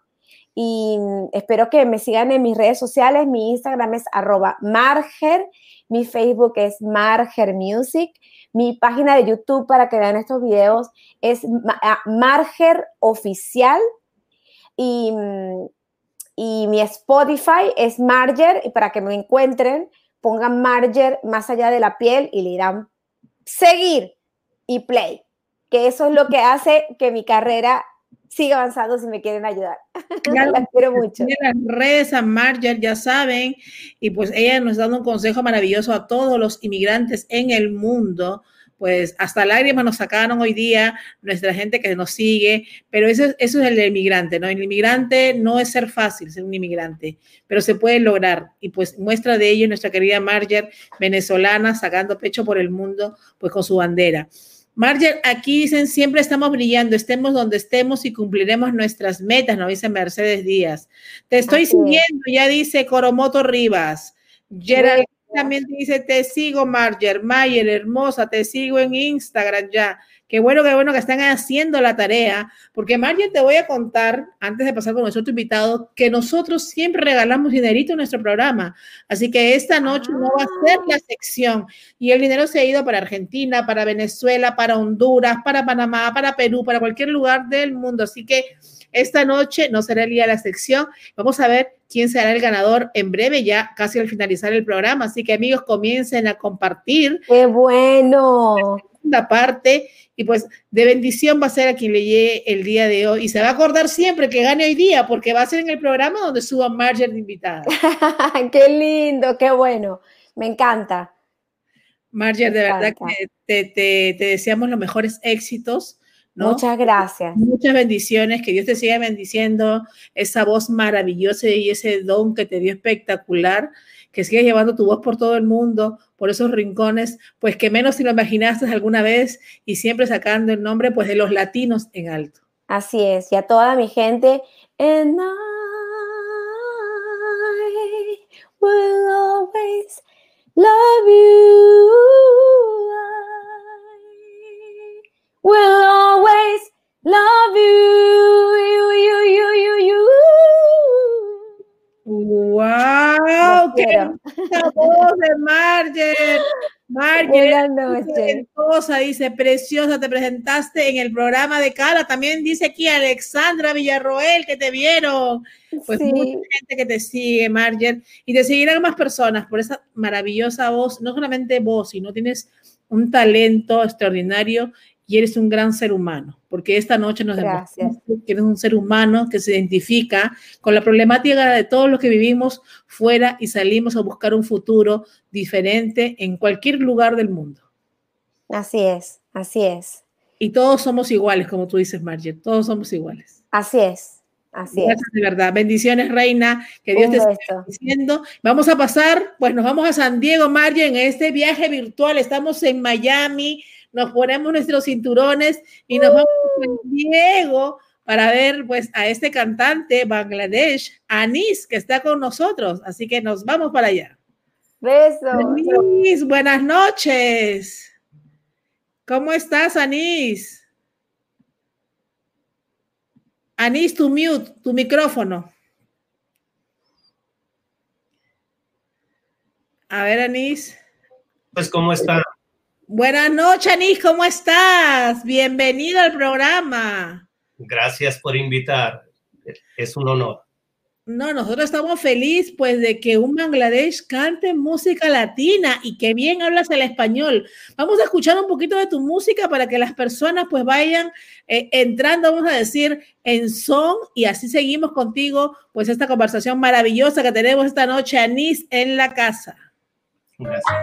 y espero que me sigan en mis redes sociales. Mi Instagram es arroba marger mi Facebook es Marger Music. Mi página de YouTube para que vean estos videos es ah, Marger Oficial. Y, y mi Spotify es Marger. Y para que me encuentren, pongan Marger más allá de la piel y le dirán seguir y play. Que eso es lo que hace que mi carrera sigue avanzando si me quieren ayudar. *laughs* Claro, *laughs* Las quiero mucho. Las redes a Marger, ya saben, y pues ella nos da un consejo maravilloso a todos los inmigrantes en el mundo. Pues hasta lágrimas nos sacaron hoy día nuestra gente que nos sigue, pero eso, eso es el inmigrante, ¿no? El inmigrante no es ser fácil ser un inmigrante, pero se puede lograr. Y pues muestra de ello nuestra querida Marger, venezolana, sacando pecho por el mundo, pues con su bandera. Marger, aquí dicen siempre estamos brillando, estemos donde estemos y cumpliremos nuestras metas, nos dice Mercedes Díaz. Te estoy siguiendo, ya dice Coromoto Rivas. Gerald también dice, te sigo, Marger, Mayer, hermosa, te sigo en Instagram ya. Qué bueno, qué bueno que están haciendo la tarea, porque Marger, te voy a contar, antes de pasar con nuestro invitado, que nosotros siempre regalamos dinerito en nuestro programa. Así que esta noche no va a ser la sección. Y el dinero se ha ido para Argentina, para Venezuela, para Honduras, para Panamá, para Perú, para cualquier lugar del mundo. Así que esta noche no será el día de la sección. Vamos a ver quién será el ganador en breve, ya casi al finalizar el programa. Así que amigos, comiencen a compartir. ¡Qué bueno! La parte y pues de bendición va a ser a quien le llegue el día de hoy y se va a acordar siempre que gane hoy día porque va a ser en el programa donde suba Marger de invitada. *laughs* qué lindo, qué bueno, me encanta. Marger, de verdad que te, te, te, deseamos los mejores éxitos Muchas gracias. Muchas bendiciones, que Dios te siga bendiciendo, esa voz maravillosa y ese don que te dio espectacular, que sigas llevando tu voz por todo el mundo, por esos rincones, pues que menos si lo imaginaste alguna vez y siempre sacando el nombre pues de los latinos en alto. Así es, y a toda mi gente, and I will always love you. I will always love you. You, you, you, you, you. ¡Wow! ¡Qué voz de Marger! Marger, Buenas dice, preciosa, te presentaste en el programa de Cala. También dice aquí Alexandra Villarroel que te vieron. Pues mucha gente que te sigue, Marger, y te seguirán más personas por esa maravillosa voz, no solamente voz, sino tienes un talento extraordinario y eres un gran ser humano, porque esta noche nos demostramos que eres un ser humano que se identifica con la problemática de todos los que vivimos fuera y salimos a buscar un futuro diferente en cualquier lugar del mundo. Así es, así es. Y todos somos iguales, como tú dices, Margie, todos somos iguales. Así es. Así Gracias, es. de verdad. Bendiciones, Reina. Que Dios te esté diciendo. Vamos a pasar, pues nos vamos a San Diego, Margie, en este viaje virtual. Estamos en Miami nos ponemos nuestros cinturones y nos vamos a San Diego para ver pues a este cantante Bangladesh, Anis, que está con nosotros. Así que nos vamos para allá. Besos. Anis, buenas noches. ¿Cómo estás, Anis? Anis, tu mute, tu micrófono. A ver, Anis. Pues, ¿cómo está? Buenas noches, Anis, ¿cómo estás? Bienvenido al programa. Gracias por invitar. Es un honor. No, nosotros estamos felices pues de que un Bangladesh cante música latina y que bien hablas el español. Vamos a escuchar un poquito de tu música para que las personas pues vayan eh, entrando, vamos a decir, en son y así seguimos contigo pues esta conversación maravillosa que tenemos esta noche, Anis, en la casa. Gracias.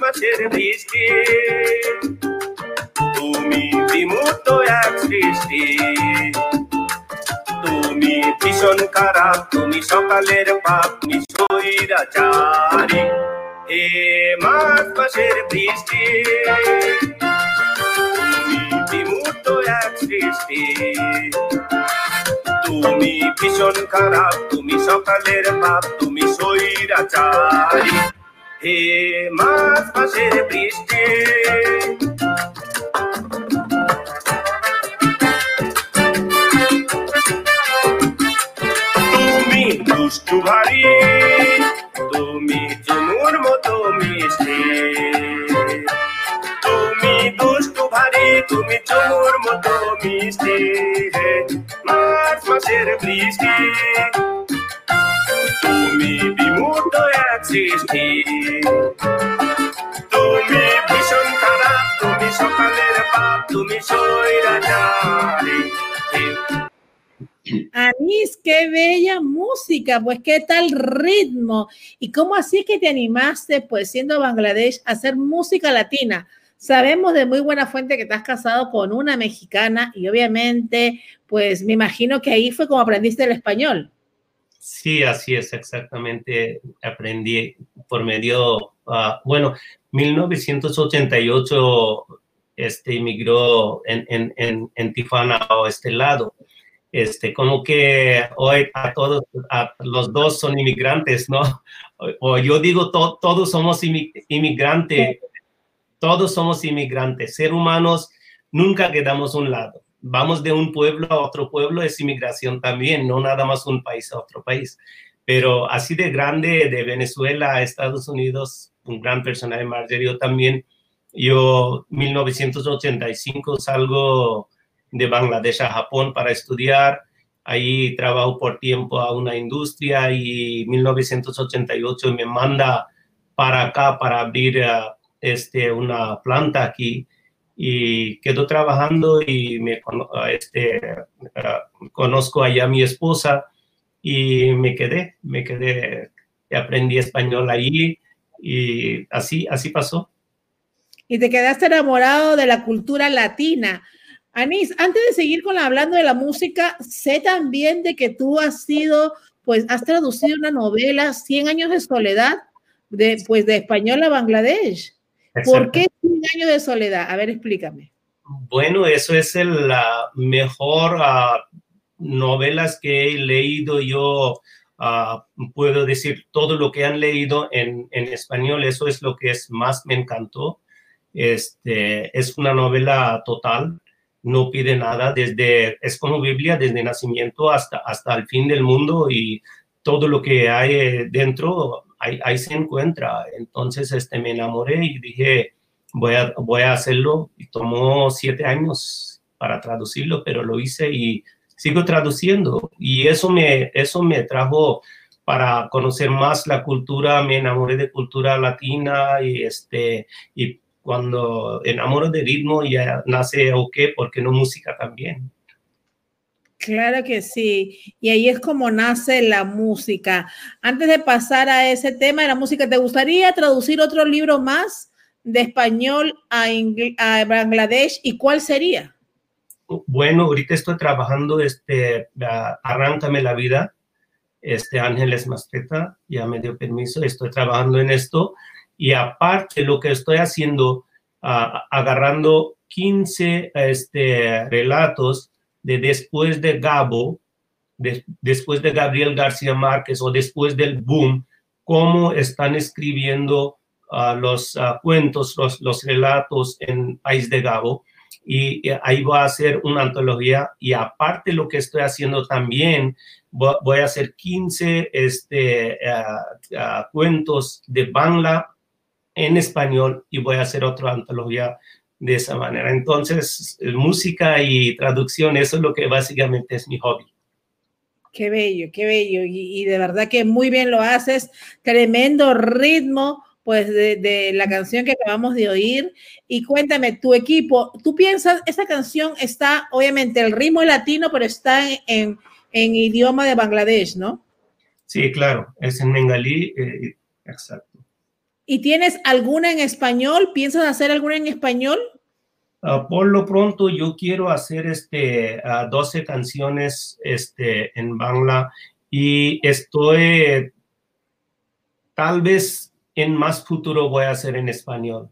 মাছের বৃষ্টি তুমি বিমুক্ত এক সৃষ্টি। তুমি ভীষণ খারাপ তুমি সকালের পাপ তুমি সৈরাচারী হে মাস মাসের বৃষ্টি। তুমি বিমূর্ত এক সৃষ্টি। তুমি ভীষণ খারাপ, তুমি সকালের পাপ, তুমি সৈরাচারী হে মাস মাসের বৃষ্টি। দুষ্টু ভারী, তুমি tumi tomurmo tomisti Mart masere bliski Tumi bimuto existi Tumi bison tara, tumi sokalere pap, tumi soira jari Anís, qué bella música, pues qué tal ritmo. ¿Y cómo así es que te animaste, pues siendo Bangladesh, a hacer música latina? Sabemos de muy buena fuente que te has casado con una mexicana y obviamente, pues me imagino que ahí fue como aprendiste el español. Sí, así es, exactamente. Aprendí por medio, uh, bueno, 1988 este, emigró en, en, en, Tijuana o este lado este, como que hoy a todos, los dos son inmigrantes, ¿no? O, yo digo, todos somos inmigrantes, todos somos inmigrantes, ser humanos, nunca quedamos un lado. Vamos de un pueblo a otro pueblo, es inmigración también, no nada más un país a otro país. Pero así de grande, de Venezuela a Estados Unidos, un gran personaje, Margerio también. Yo, 1985, salgo de Bangladesh a Japón para estudiar. Ahí trabajo por tiempo a una industria y 1988 me manda para acá para abrir eh, este, una planta aquí. y quedo trabajando y me este, conozco allá a mi esposa y me quedé, me quedé, aprendí español ahí y así, así pasó. Y te quedaste enamorado de la cultura latina. Anís, antes de seguir con la, hablando de la música, sé también de que tú has sido, pues has traducido una novela, 100 años de soledad, de, pues de español a Bangladesh. ¿Por qué 100 años de soledad? A ver, explícame. Bueno, eso es la mejor uh, novelas que he leído yo. Uh, puedo decir todo lo que han leído en, en, español, eso es lo que es más me encantó. Este, es una novela total, no pide nada, desde, es como Biblia, desde nacimiento hasta, hasta el fin del mundo y todo lo que hay eh, dentro, ahí, se encuentra. Entonces este, me enamoré y dije, voy a, voy a hacerlo. Y tomó siete años para traducirlo, pero lo hice y sigo traduciendo. Y eso me, eso me trajo para conocer más la cultura, me enamoré de cultura latina y, este, y cuando enamoro de ritmo ya nace o qué, porque no música también. Claro que sí. Y ahí es como nace la música. Antes de pasar a ese tema de la música, ¿te gustaría traducir otro libro más de español a, a Bangladesh? ¿Y cuál sería? Bueno, ahorita estoy trabajando, este, Arráncame la vida, este Ángeles Masteta, ya me dio permiso, estoy trabajando en esto y aparte lo que estoy haciendo, agarrando 15 este, relatos de después de Gabo, de, después de Gabriel García Márquez o después del boom, cómo están escribiendo uh, los uh, cuentos, los, relatos en País de Gabo. Y, y ahí va a ser una antología. Y aparte lo que estoy haciendo también, voy a hacer 15 este, cuentos de Bangla en español y voy a hacer otra antología de esa manera. Entonces, música y traducción, eso es lo que básicamente es mi hobby. Qué bello, qué bello. Y, de verdad que muy bien lo haces. Tremendo ritmo, pues, de, de, la canción que acabamos de oír. Y cuéntame, tu equipo, ¿tú piensas, esa canción está, obviamente, el ritmo es latino, pero está en, en idioma de Bangladesh, ¿no? Sí, claro, es en bengalí, eh, exacto. ¿Y tienes alguna en español? ¿Piensas hacer alguna en español? Uh, por lo pronto yo quiero hacer este, uh, ah, 12 canciones este, en Bangla y estoy, tal vez en más futuro voy a hacer en español.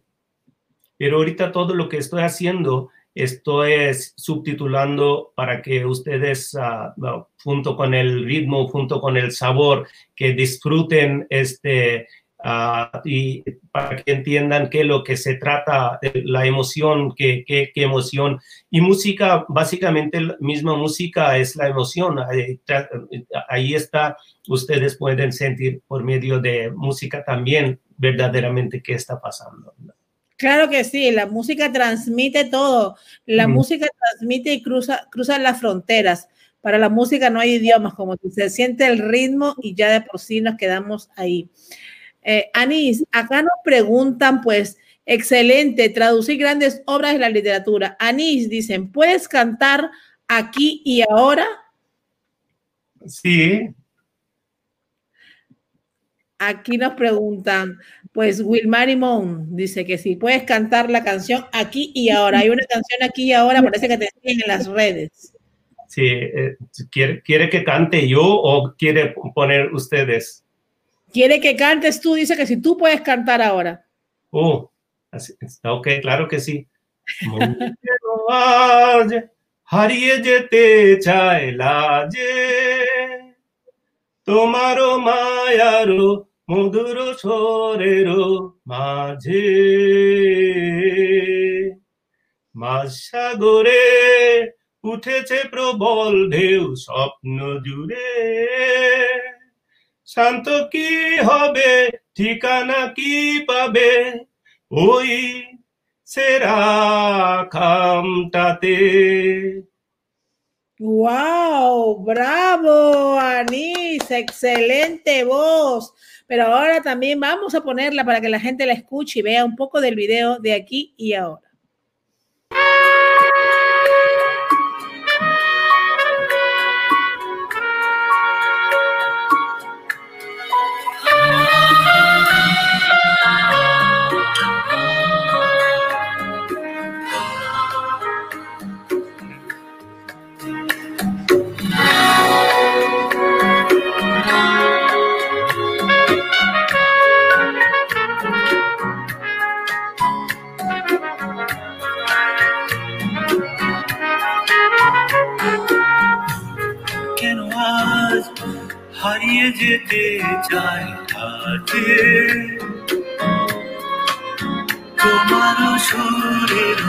Pero ahorita todo lo que estoy haciendo, estoy subtitulando para que ustedes, uh, junto con el ritmo, junto con el sabor, que disfruten este, Uh, y para que entiendan qué es lo que se trata, la emoción, qué, qué, qué, emoción. Y música, básicamente la misma música es la emoción. Ahí, ahí, está, ustedes pueden sentir por medio de música también verdaderamente qué está pasando. Claro que sí, la música transmite todo. La mm. música transmite y cruza, cruza las fronteras. Para la música no hay idiomas, como se siente el ritmo y ya de por sí nos quedamos ahí. Eh, Anís, acá nos preguntan, pues, excelente, traducir grandes obras de la literatura. Anís, dicen, ¿puedes cantar aquí y ahora? Sí. Aquí nos preguntan, pues Wilmar Mon dice que sí, puedes cantar la canción aquí y ahora. Hay una canción aquí y ahora, parece que te siguen en las redes. Sí, eh, ¿quiere, ¿quiere que cante yo o quiere poner ustedes? Quiere que cantes tú, dice que si tú puedes cantar ahora. Oh, así, ah, ok, claro que sí. *laughs* Tomaro mayaro, moduro chorero, maje. Masagore, uteche probol deus, opno jure. শান্ত কি হবে ঠিকানা কি পাবে ওই সেরা খামটাতে ¡Wow! ¡Bravo, Anís! ¡Excelente voz! Pero ahora también vamos a ponerla para que la gente la escuche y vea un poco del video de aquí y ahora. হারিয়ে যেতে চাই রাতে তোমার সুরের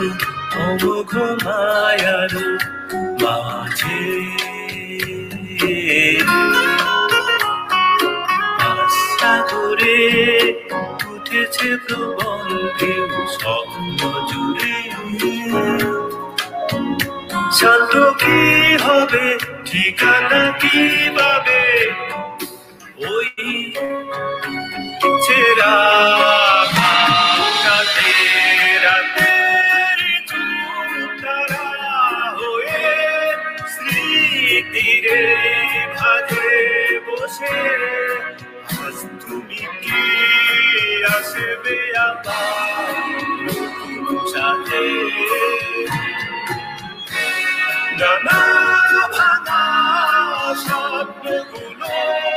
অমোঘ মায়ার মাঝে। সাগরে উঠেছে প্রবল ঢেউ, স্বপ্ন জুড়ে। শান্ত কি হবে, ঠিকানা কি পাবে স্মৃতিরে ভাজে বসে আজ তুমি কি আসবে আবার সাথে নানা ভাঙা স্বপ্নগুলো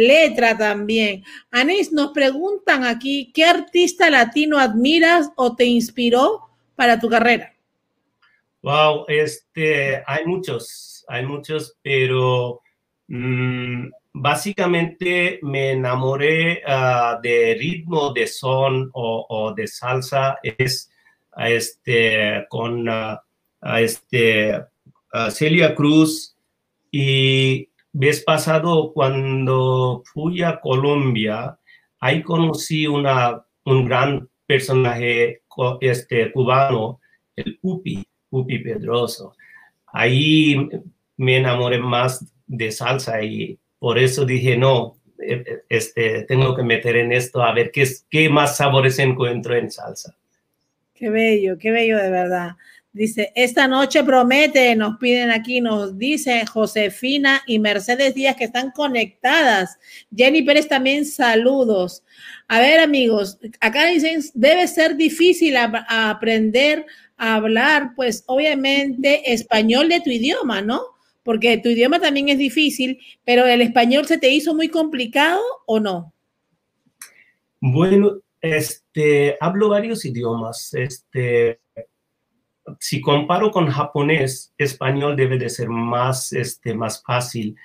letra también. Anís, nos preguntan aquí, ¿qué artista latino admiras o te inspiró para tu carrera? Wow, este, hay muchos, hay muchos, pero mm, básicamente me enamoré ah, de ritmo, de son o, o de salsa, es este, con ah, a este, a Celia Cruz y vez pasado cuando fui a Colombia, ahí conocí una, un gran personaje este, cubano, el Pupi, Pupi Pedroso. Ahí me enamoré más de salsa y por eso dije, no, eh, eh, este, tengo que meter en esto a ver qué, qué más sabores encuentro en salsa. Qué bello, qué bello de verdad. Dice, esta noche promete, nos piden aquí, nos dice Josefina y Mercedes Díaz que están conectadas. Jenny Pérez también saludos. A ver amigos, acá dicen, debe ser difícil aprender a hablar, pues obviamente español de tu idioma, ¿no? Porque tu idioma también es difícil, pero el español se te hizo muy complicado o no? Bueno, este, hablo varios idiomas. Este, si comparo con japonés, español debe de ser más, este, más fácil,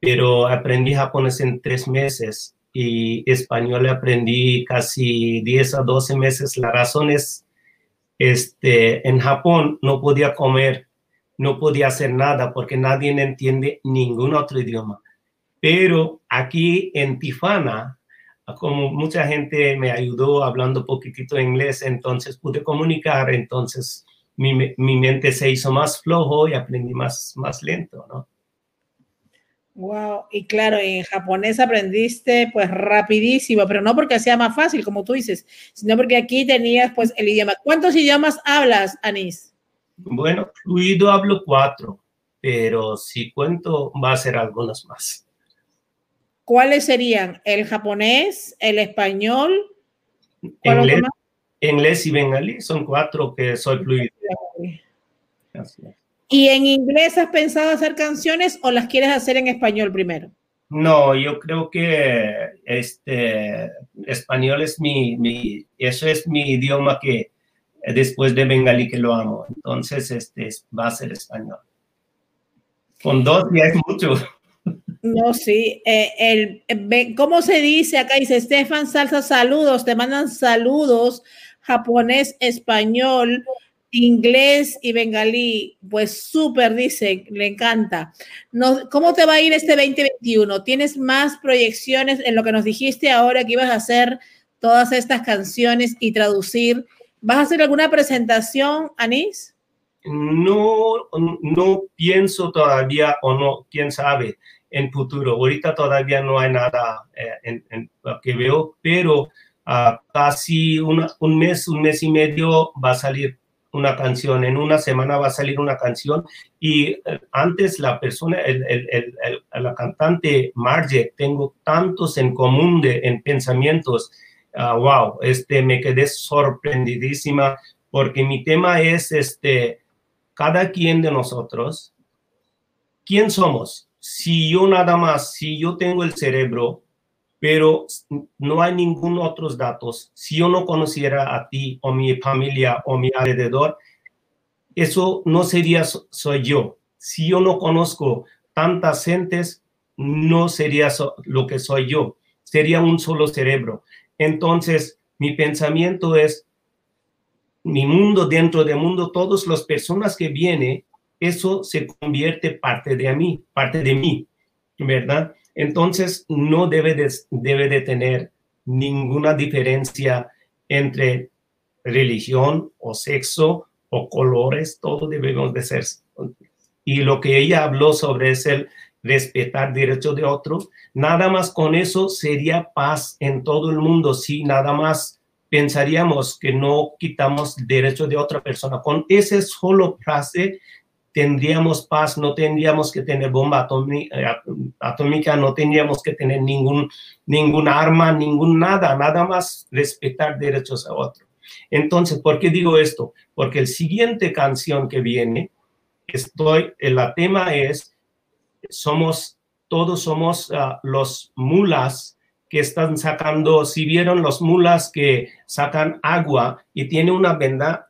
pero aprendí japonés en tres meses y español aprendí casi 10 a 12 meses. La razón es, este, en Japón no podía comer, no podía hacer nada porque nadie entiende ningún otro idioma. Pero aquí en Tifana, como mucha gente me ayudó hablando poquitito inglés, entonces pude comunicar, entonces mi, mi mente se hizo más flojo y aprendí más, más lento, ¿no? Wow, y claro, en japonés aprendiste pues rapidísimo, pero no porque sea más fácil, como tú dices, sino porque aquí tenías pues el idioma. ¿Cuántos idiomas hablas, Anis? Bueno, fluido hablo cuatro, pero si cuento va a ser algunos más. ¿Cuáles serían? ¿El japonés, el español? ¿Cuál otro Inglés, inglés y bengalí son cuatro que soy fluido. Así es. ¿Y en inglés has pensado hacer canciones o las quieres hacer en español primero? No, yo creo que este español es mi, mi, eso es mi idioma que después de bengalí que lo amo. Entonces, este es- va a ser español. Con dos ya es mucho. No, sí. eh, el, ¿Cómo se dice acá? Dice Stefan Salsa, saludos, te mandan saludos, japonés, español, inglés y bengalí. Pues súper, dice, le encanta. ¿Cómo te va a ir este 2021? ¿Tienes más proyecciones en lo que nos dijiste ahora que ibas a hacer todas estas canciones y traducir? ¿Vas a hacer alguna presentación, Anís? No, no pienso todavía o no, quién sabe, en futuro. Ahorita todavía no hay nada eh, en, lo que veo, pero ah, casi un mes, un mes y medio va a salir una canción, en una semana va a salir una canción y eh, antes la persona, el, el, la cantante Marge, tengo tantos en común de, en pensamientos, uh, wow, este, me quedé sorprendidísima porque mi tema es, este, cada quien de nosotros, ¿quién somos? Si yo nada más, si yo tengo el cerebro, pero no hay ningún otros datos. Si yo no conociera a ti o mi familia o mi alrededor, eso no sería soy yo. Si yo no conozco tantas gentes, no sería lo que soy yo. Sería un solo cerebro. Entonces, mi pensamiento es, mi mundo dentro del mundo, todas las personas que vienen, eso se convierte parte de mí, parte de mí, ¿verdad? Entonces, no debe de, debe de tener ninguna diferencia entre religión o sexo o colores, todo debemos de ser. Y lo que ella habló sobre es el respetar derechos de otros, nada más con eso sería paz en todo el mundo, si nada más pensaríamos que no quitamos derechos de otra persona. Con esa solo frase tendríamos paz, no tendríamos que tener bomba eh, atómica, no tendríamos que tener ningún, ningún arma, ningún nada, nada más respetar derechos a otros. Entonces, ¿por qué digo esto? Porque el siguiente canción que viene, estoy, el tema es, somos, todos somos ah, los mulas que están sacando, si vieron los mulas que sacan agua y tiene una venda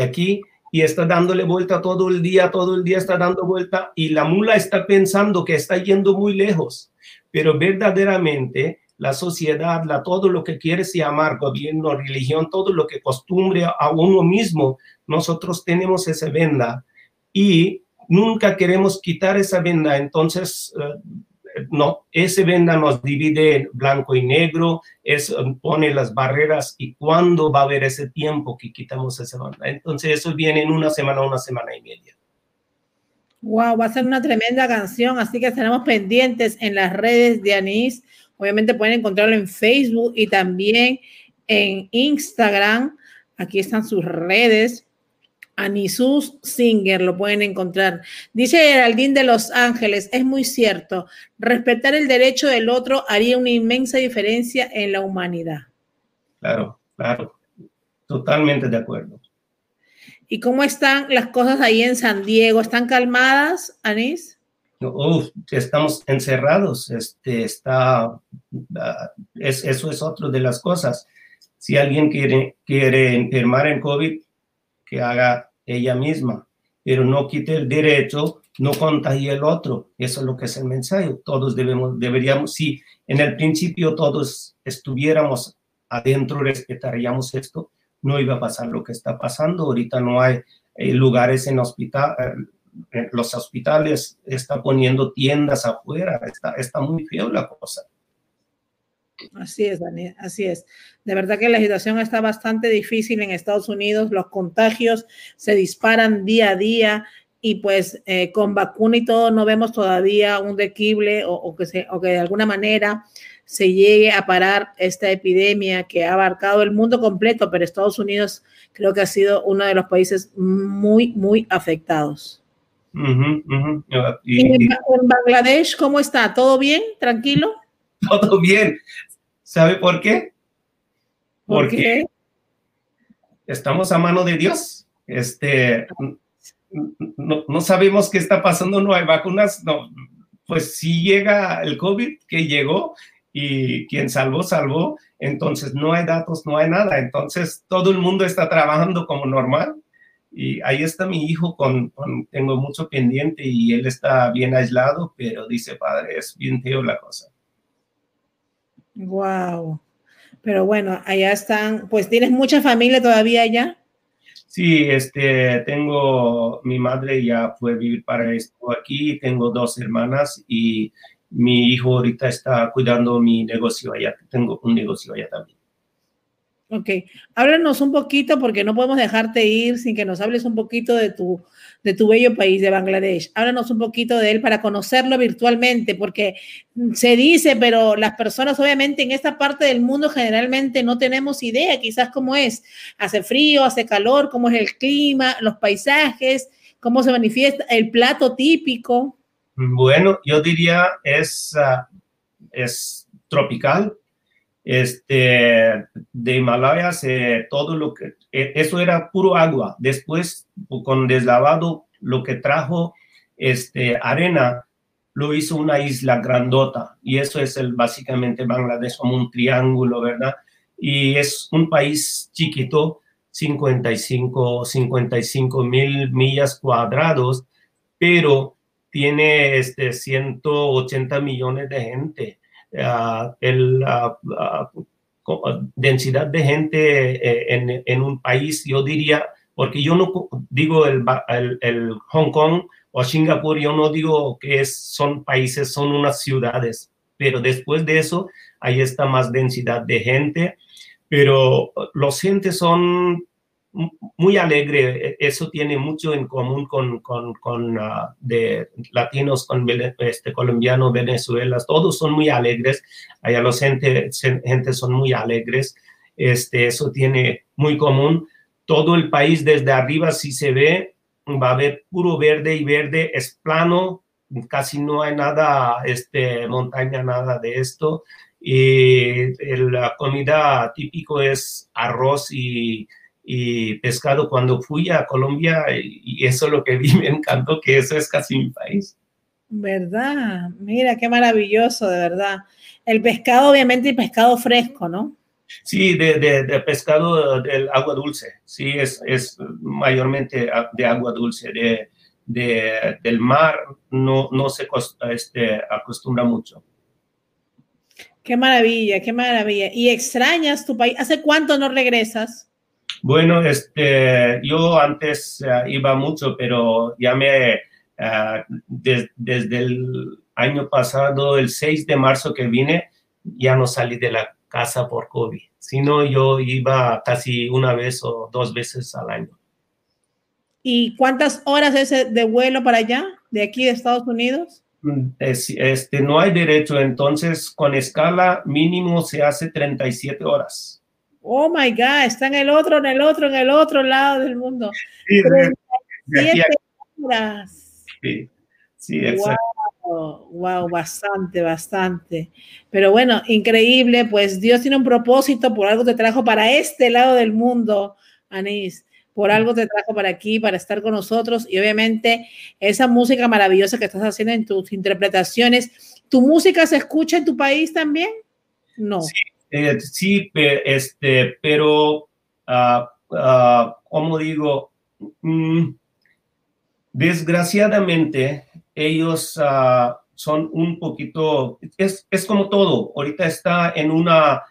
aquí y está dándole vuelta todo el día, todo el día está dando vuelta y la mula está pensando que está yendo muy lejos, pero verdaderamente la sociedad, la, todo lo que quiere llamar gobierno, religión, todo lo que costumbre a uno mismo, nosotros tenemos esa venda. Y nunca queremos quitar esa venda, entonces eh, no, ese venda nos divide en blanco y negro, es, pone las barreras y cuándo va a haber ese tiempo que quitamos esa banda. Entonces eso viene en una semana, una semana y media. Wow, va a ser una tremenda canción, así que estaremos pendientes en las redes de Anís. Obviamente pueden encontrarlo en Facebook y también en Instagram. Aquí están sus redes Anisus Singer, lo pueden encontrar. Dice Geraldine de Los Ángeles, es muy cierto, respetar el derecho del otro haría una inmensa diferencia en la humanidad. Claro, claro, totalmente de acuerdo. ¿Y cómo están las cosas ahí en San Diego? ¿Están calmadas, Anis? estamos encerrados, este, está, ah, es, eso es otra de las cosas. Si alguien quiere, quiere enfermar en COVID, que haga ella misma, pero no quite el derecho, no contagie el otro. Eso es lo que es el mensaje. Todos debemos, deberíamos, si en el principio todos estuviéramos adentro, respetaríamos esto, no iba a pasar lo que está pasando. Ahorita no hay eh, lugares en hospital, eh, los hospitales están poniendo tiendas afuera, está, está muy feo la cosa. Así es, Daniel, así es. De verdad que la situación está bastante difícil en Estados Unidos, los contagios se disparan día a día y pues eh, con vacuna y todo no vemos todavía un dequible o, que se, o que de alguna manera se llegue a parar esta epidemia que ha abarcado el mundo completo, pero Estados Unidos creo que ha sido uno de los países muy, muy afectados. ¿Y en Bangladesh cómo está? ¿Todo bien? ¿Tranquilo? *laughs* Todo bien. ¿Sabe por qué? Porque estamos a mano de Dios. Este, no, sabemos qué está pasando, no hay vacunas, no. Pues si llega el COVID, que llegó y quien salvó, salvó, entonces no hay datos, no hay nada. Entonces todo el mundo está trabajando como normal. Y ahí está mi hijo con, tengo mucho pendiente y él está bien aislado, pero dice, padre, es bien feo la cosa. Wow. Pero bueno, allá están, pues tienes mucha familia todavía allá. Sí, este, tengo, mi madre ya fue vivir para esto aquí, tengo dos hermanas y mi hijo ahorita está cuidando mi negocio allá, tengo un negocio allá también. Ok, háblanos un poquito porque no podemos dejarte ir sin que nos hables un poquito de tu, de tu bello país de Bangladesh. Háblanos un poquito de él para conocerlo virtualmente porque se dice, pero las personas obviamente en esta parte del mundo generalmente no tenemos idea quizás cómo es. Hace frío, hace calor, cómo es el clima, los paisajes, cómo se manifiesta el plato típico. Bueno, yo diría es, uh, es tropical, este, de Himalayas, eh, todo lo que, eh, eso era puro agua. Después, con deslavado, lo que trajo este, arena, lo hizo una isla grandota. Y eso es el, básicamente Bangladesh como un triángulo, ¿verdad? Y es un país chiquito, 55, 55 mil millas cuadrados, pero tiene este, 180 millones de gente uh, el, densidad de gente eh, en, en, un país, yo diría, porque yo no digo el, el, Hong Kong o Singapur, yo no digo que es, son países, son unas ciudades, pero después de eso, ahí está más densidad de gente, pero los gentes son muy alegre, e, eso tiene mucho en común con, con, con uh, de latinos, con este, colombianos, Venezuela, todos son muy alegres, allá los gente, gente son muy alegres, este, eso tiene muy común. Todo el país desde arriba, si se ve, va a ver puro verde y verde, es plano, casi no hay nada, este, montaña, nada de esto. Y la comida típico es arroz y y pescado cuando fui a Colombia y eso es lo que vi, me encantó que eso es casi mi país. ¿Verdad? Mira, qué maravilloso, de verdad. El pescado, obviamente, y pescado fresco, ¿no? Sí, de, de, de pescado del agua dulce. Sí, es, es mayormente de agua dulce. De, de, del mar no, no se este, acostumbra mucho. Qué maravilla, qué maravilla. ¿Y extrañas tu país? ¿Hace cuánto no regresas? Bueno, este, yo antes uh, iba mucho, pero ya me, uh, de, desde el año pasado, el 6 de marzo que vine, ya no salí de la casa por COVID. Si no, yo iba casi una vez o dos veces al año. ¿Y cuántas horas es de vuelo para allá, de aquí de Estados Unidos? Mm, es, este, no hay derecho, entonces con escala mínimo se hace 37 horas. Oh my God, está en el otro, en el otro, en el otro lado del mundo. Sí, horas. Sí, sí, exacto. Wow, wow, bastante, bastante. Pero bueno, increíble, pues Dios tiene un propósito, por algo te trajo para este lado del mundo, Anís, por algo te trajo para aquí, para estar con nosotros y obviamente esa música maravillosa que estás haciendo en tus interpretaciones. ¿Tu música se escucha en tu país también? No. Sí, eh, sí, este, pero, uh, uh, como digo, mm, desgraciadamente ellos uh, son un poquito, es, es, como todo, ahorita está en una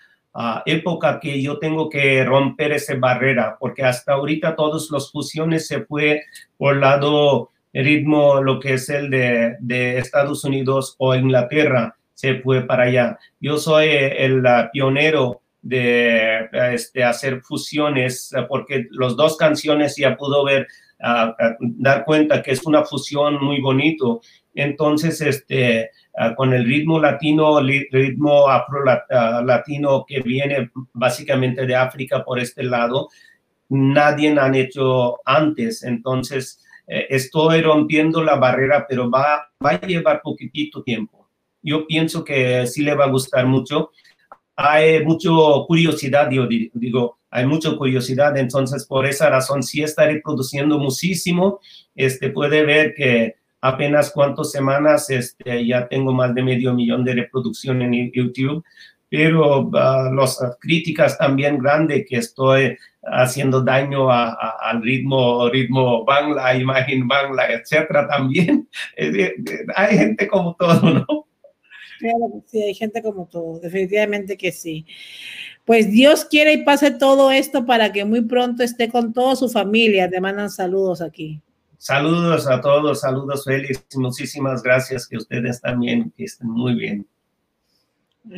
época que yo tengo que romper esa barrera, porque hasta ahorita todos los fusiones se fue por lado ritmo, lo que es el de, de Estados Unidos o Inglaterra se fue para allá. Yo soy el pionero de este, hacer fusiones, porque los dos canciones ya pudo ver, uh, dar cuenta que es una fusión muy bonito. Entonces, este, uh, con el ritmo latino, ritmo afro-latino que viene básicamente de África por este lado, nadie han hecho antes. Entonces, eh, estoy rompiendo la barrera, pero va, va a llevar poquitito tiempo yo pienso que sí le va a gustar mucho. Hay mucha curiosidad, yo digo, hay mucha curiosidad, entonces por esa razón sí está reproduciendo muchísimo. Este, puede ver que apenas cuántas semanas este, ya tengo más de medio millón de reproducción en YouTube, pero uh, las críticas también grandes que estoy haciendo daño a, a, al ritmo, ritmo Bangla, imagen Bangla, etcétera, también. *laughs* Hay gente como todo, ¿no? Claro sí, hay gente como tú, definitivamente que sí. Pues Dios quiere y pase todo esto para que muy pronto esté con toda su familia. Te mandan saludos aquí. Saludos a todos, saludos Félix, muchísimas gracias que ustedes también estén muy bien.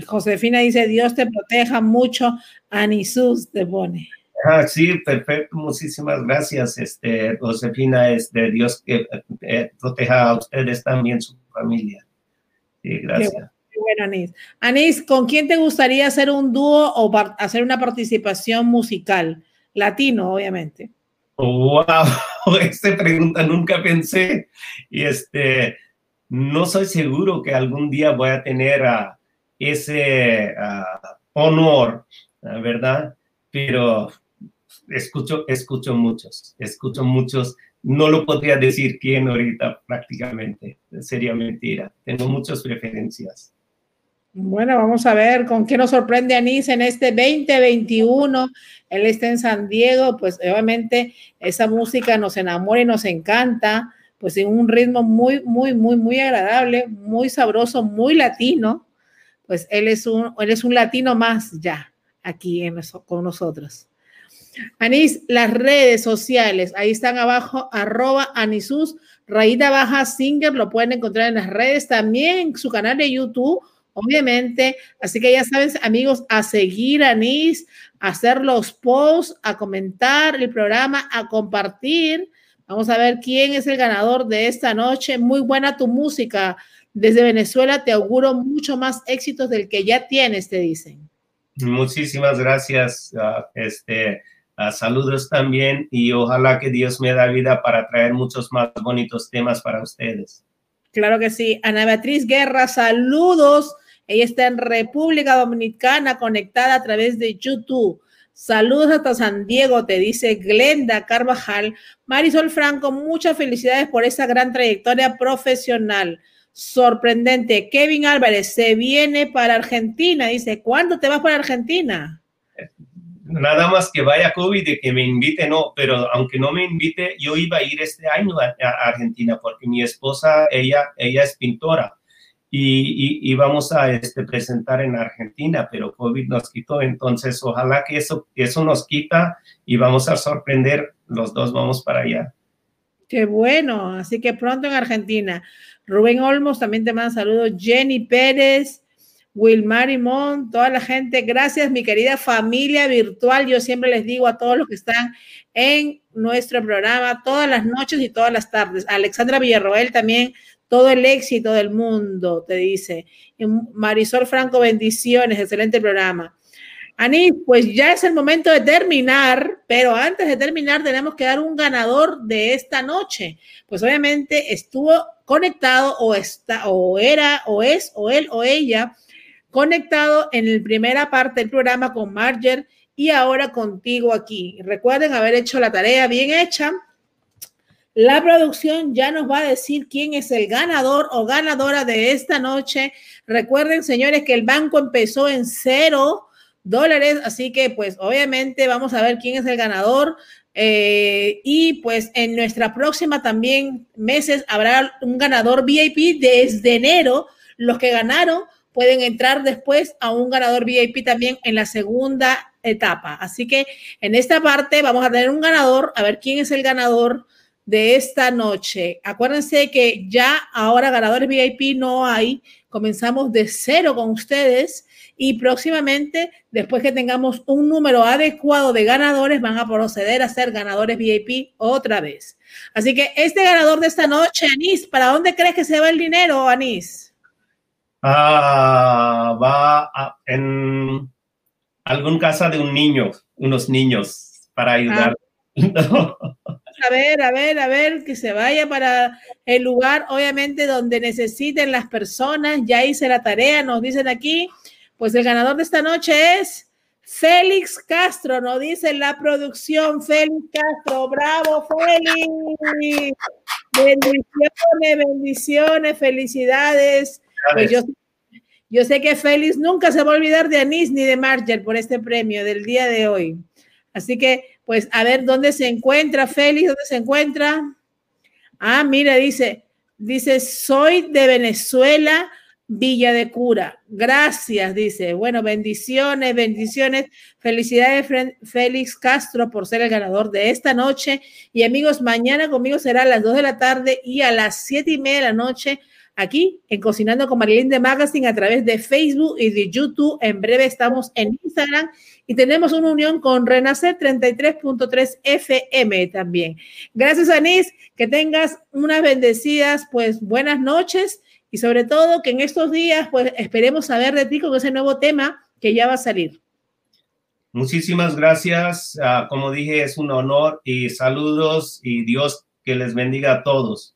Josefina dice, Dios te proteja mucho. Anisus te pone. Ah, sí, perfecto. Muchísimas gracias, este, Josefina. Este, Dios que eh, proteja a ustedes también, su familia. Sí, gracias. Qué bueno, Anís. Anís, ¿con quién te gustaría hacer un dúo o hacer una participación musical? Latino, obviamente. Wow, *laughs* esta pregunta nunca pensé. Y este, no soy seguro que algún día voy a tener uh, ese uh, honor, ¿verdad? Pero escucho, escucho muchos, escucho muchos. No lo podría decir quién ahorita prácticamente, sería mentira. Tengo muchas preferencias. Bueno, vamos a ver con qué nos sorprende Anís en este 2021. Él está en San Diego, pues obviamente esa música nos enamora y nos encanta, pues en un ritmo muy, muy, muy, muy agradable, muy sabroso, muy latino. Pues él es un, él es un latino más ya aquí con nosotros. Anís, las redes sociales, ahí están abajo, arroba Anisus, rayita baja Singer, lo pueden encontrar en las redes, también su canal de YouTube, obviamente. Así que ya saben, amigos, a seguir a Anís, a hacer los posts, a comentar el programa, a compartir. Vamos a ver quién es el ganador de esta noche. Muy buena tu música. Desde Venezuela te auguro mucho más éxitos del que ya tienes, te dicen. Muchísimas gracias. este, saludos también y ojalá que Dios me da vida para traer muchos más bonitos temas para ustedes. Claro que sí. Ana Beatriz Guerra, saludos. Ella está en República Dominicana conectada a través de YouTube. Saludos hasta San Diego, te dice Glenda Carvajal. Marisol Franco, muchas felicidades por esa gran trayectoria profesional. Sorprendente. Kevin Álvarez se viene para Argentina. Dice, ¿cuándo te vas para Argentina? Nada más que vaya COVID y que me invite, no, pero aunque no me invite, yo iba a ir este año a, Argentina porque mi esposa, ella, ella es pintora y, vamos a este, presentar en Argentina, pero COVID nos quitó, entonces ojalá que eso, eso nos quita y vamos a sorprender, los dos vamos para allá. Qué bueno, así que pronto en Argentina. Rubén Olmos también te manda saludos, Jenny Pérez, Wilmar Imón, toda la gente, gracias mi querida familia virtual. Yo siempre les digo a todos los que están en nuestro programa todas las noches y todas las tardes. Alexandra Villarroel también, todo el éxito del mundo, te dice. Marisol Franco, bendiciones, excelente programa. Ani, pues ya es el momento de terminar, pero antes de terminar tenemos que dar un ganador de esta noche. Pues obviamente estuvo conectado o está o era o es o él o ella conectado en la primera parte del programa con Marger y ahora contigo aquí. Recuerden haber hecho la tarea bien hecha. La producción ya nos va a decir quién es el ganador o ganadora de esta noche. Recuerden, señores, que el banco empezó en cero dólares, así que pues obviamente vamos a ver quién es el ganador. Eh, y pues en nuestra próxima también meses habrá un ganador VIP desde enero. Los que ganaron pueden entrar después a un ganador VIP también en la segunda etapa. Así que en esta parte vamos a tener un ganador, a ver quién es el ganador de esta noche. Acuérdense que ya ahora ganadores VIP no hay, comenzamos de cero con ustedes y próximamente, después que tengamos un número adecuado de ganadores, van a proceder a ser ganadores VIP otra vez. Así que este ganador de esta noche, Anís, ¿para dónde crees que se va el dinero, Anís? Ah, va en algún casa de un niño, unos niños para ayudar. Ah. A ver, a ver, a ver, que se vaya para el lugar, obviamente, donde necesiten las personas. Ya hice la tarea, nos dicen aquí. Pues el ganador de esta noche es Félix Castro, nos dice la producción. Félix Castro, bravo, Félix. Bendiciones, bendiciones, felicidades. Pues yo, sé que Félix nunca se va a olvidar de Anís ni de Marger por este premio del día de hoy. Así que, pues, a ver dónde se encuentra Félix, dónde se encuentra. Ah, mira, dice, dice, soy de Venezuela, Villa de Cura. Gracias, dice. Bueno, bendiciones, bendiciones. Felicidades, Félix Castro, por ser el ganador de esta noche. Y amigos, mañana conmigo será a las 2 de la tarde y a las siete y media de la noche aquí en Cocinando con Marilyn de Magazine a través de Facebook y de YouTube. En breve estamos en Instagram y tenemos una unión con Renacer 33.3 FM también. Gracias, Anís. Que tengas unas bendecidas, pues buenas noches y sobre todo que en estos días, pues esperemos saber de ti con ese nuevo tema que ya va a salir. Muchísimas gracias. Uh, como dije, es un honor y saludos y Dios que les bendiga a todos.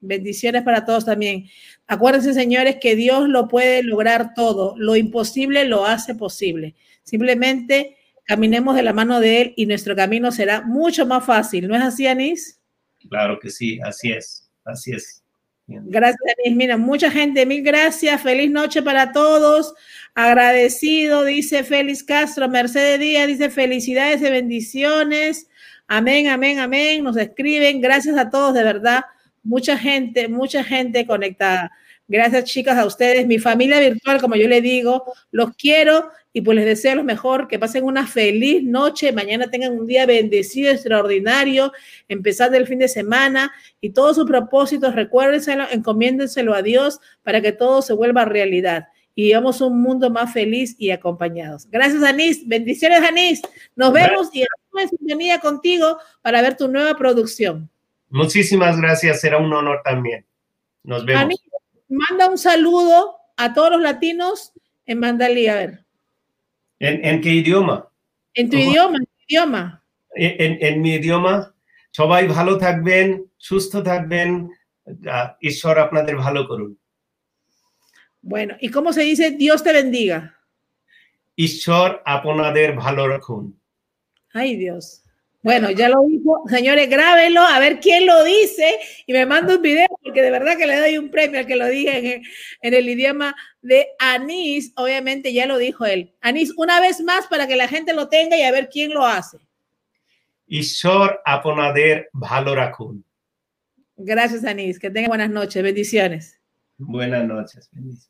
Bendiciones para todos también. Acuérdense, señores, que Dios lo puede lograr todo. Lo imposible lo hace posible. Simplemente caminemos de la mano de Él y nuestro camino será mucho más fácil. ¿No es así, Anís? Claro que sí, así es, así es. Gracias, Anís. Mira, mucha gente, mil gracias. Feliz noche para todos. Agradecido, dice Félix Castro. Mercedes Díaz dice felicidades y bendiciones. Amén, amén, amén. Nos escriben. Gracias a todos, de verdad. Mucha gente, mucha gente conectada. Gracias, chicas, a ustedes. Mi familia virtual, como yo le digo, los quiero y pues les deseo lo mejor. Que pasen una feliz noche. Mañana tengan un día bendecido, extraordinario. Empezar el fin de semana y todos sus propósitos, recuérdenselo, encomiéndenselo a Dios para que todo se vuelva realidad y vivamos un mundo más feliz y acompañados. Gracias, Anís. Bendiciones, Anís. Nos vemos y estamos en sintonía contigo para ver tu nueva producción. Muchísimas gracias, será un honor también. Nos vemos. Manda un saludo a todos los latinos en Mandalí, a ver. ¿En, qué idioma? En tu idioma, en tu idioma. En, en, en mi idioma. সবাই ভালো থাকবেন সুস্থ Bueno, ¿y cómo se dice Dios te bendiga? ঈশ্বর আপনাদের ভালো রাখুন Ay, Dios. Bueno, ya lo dijo. Señores, grábenlo, a ver quién lo dice y me manda un video, porque de verdad que le doy un premio al que lo dije en, el idioma de Anís. Obviamente ya lo dijo él. Anís, una vez más para que la gente lo tenga y a ver quién lo hace. Ishor Aponader Valorakun. Gracias, Anís. Que tenga buenas noches. Bendiciones. Buenas noches. Bendiciones.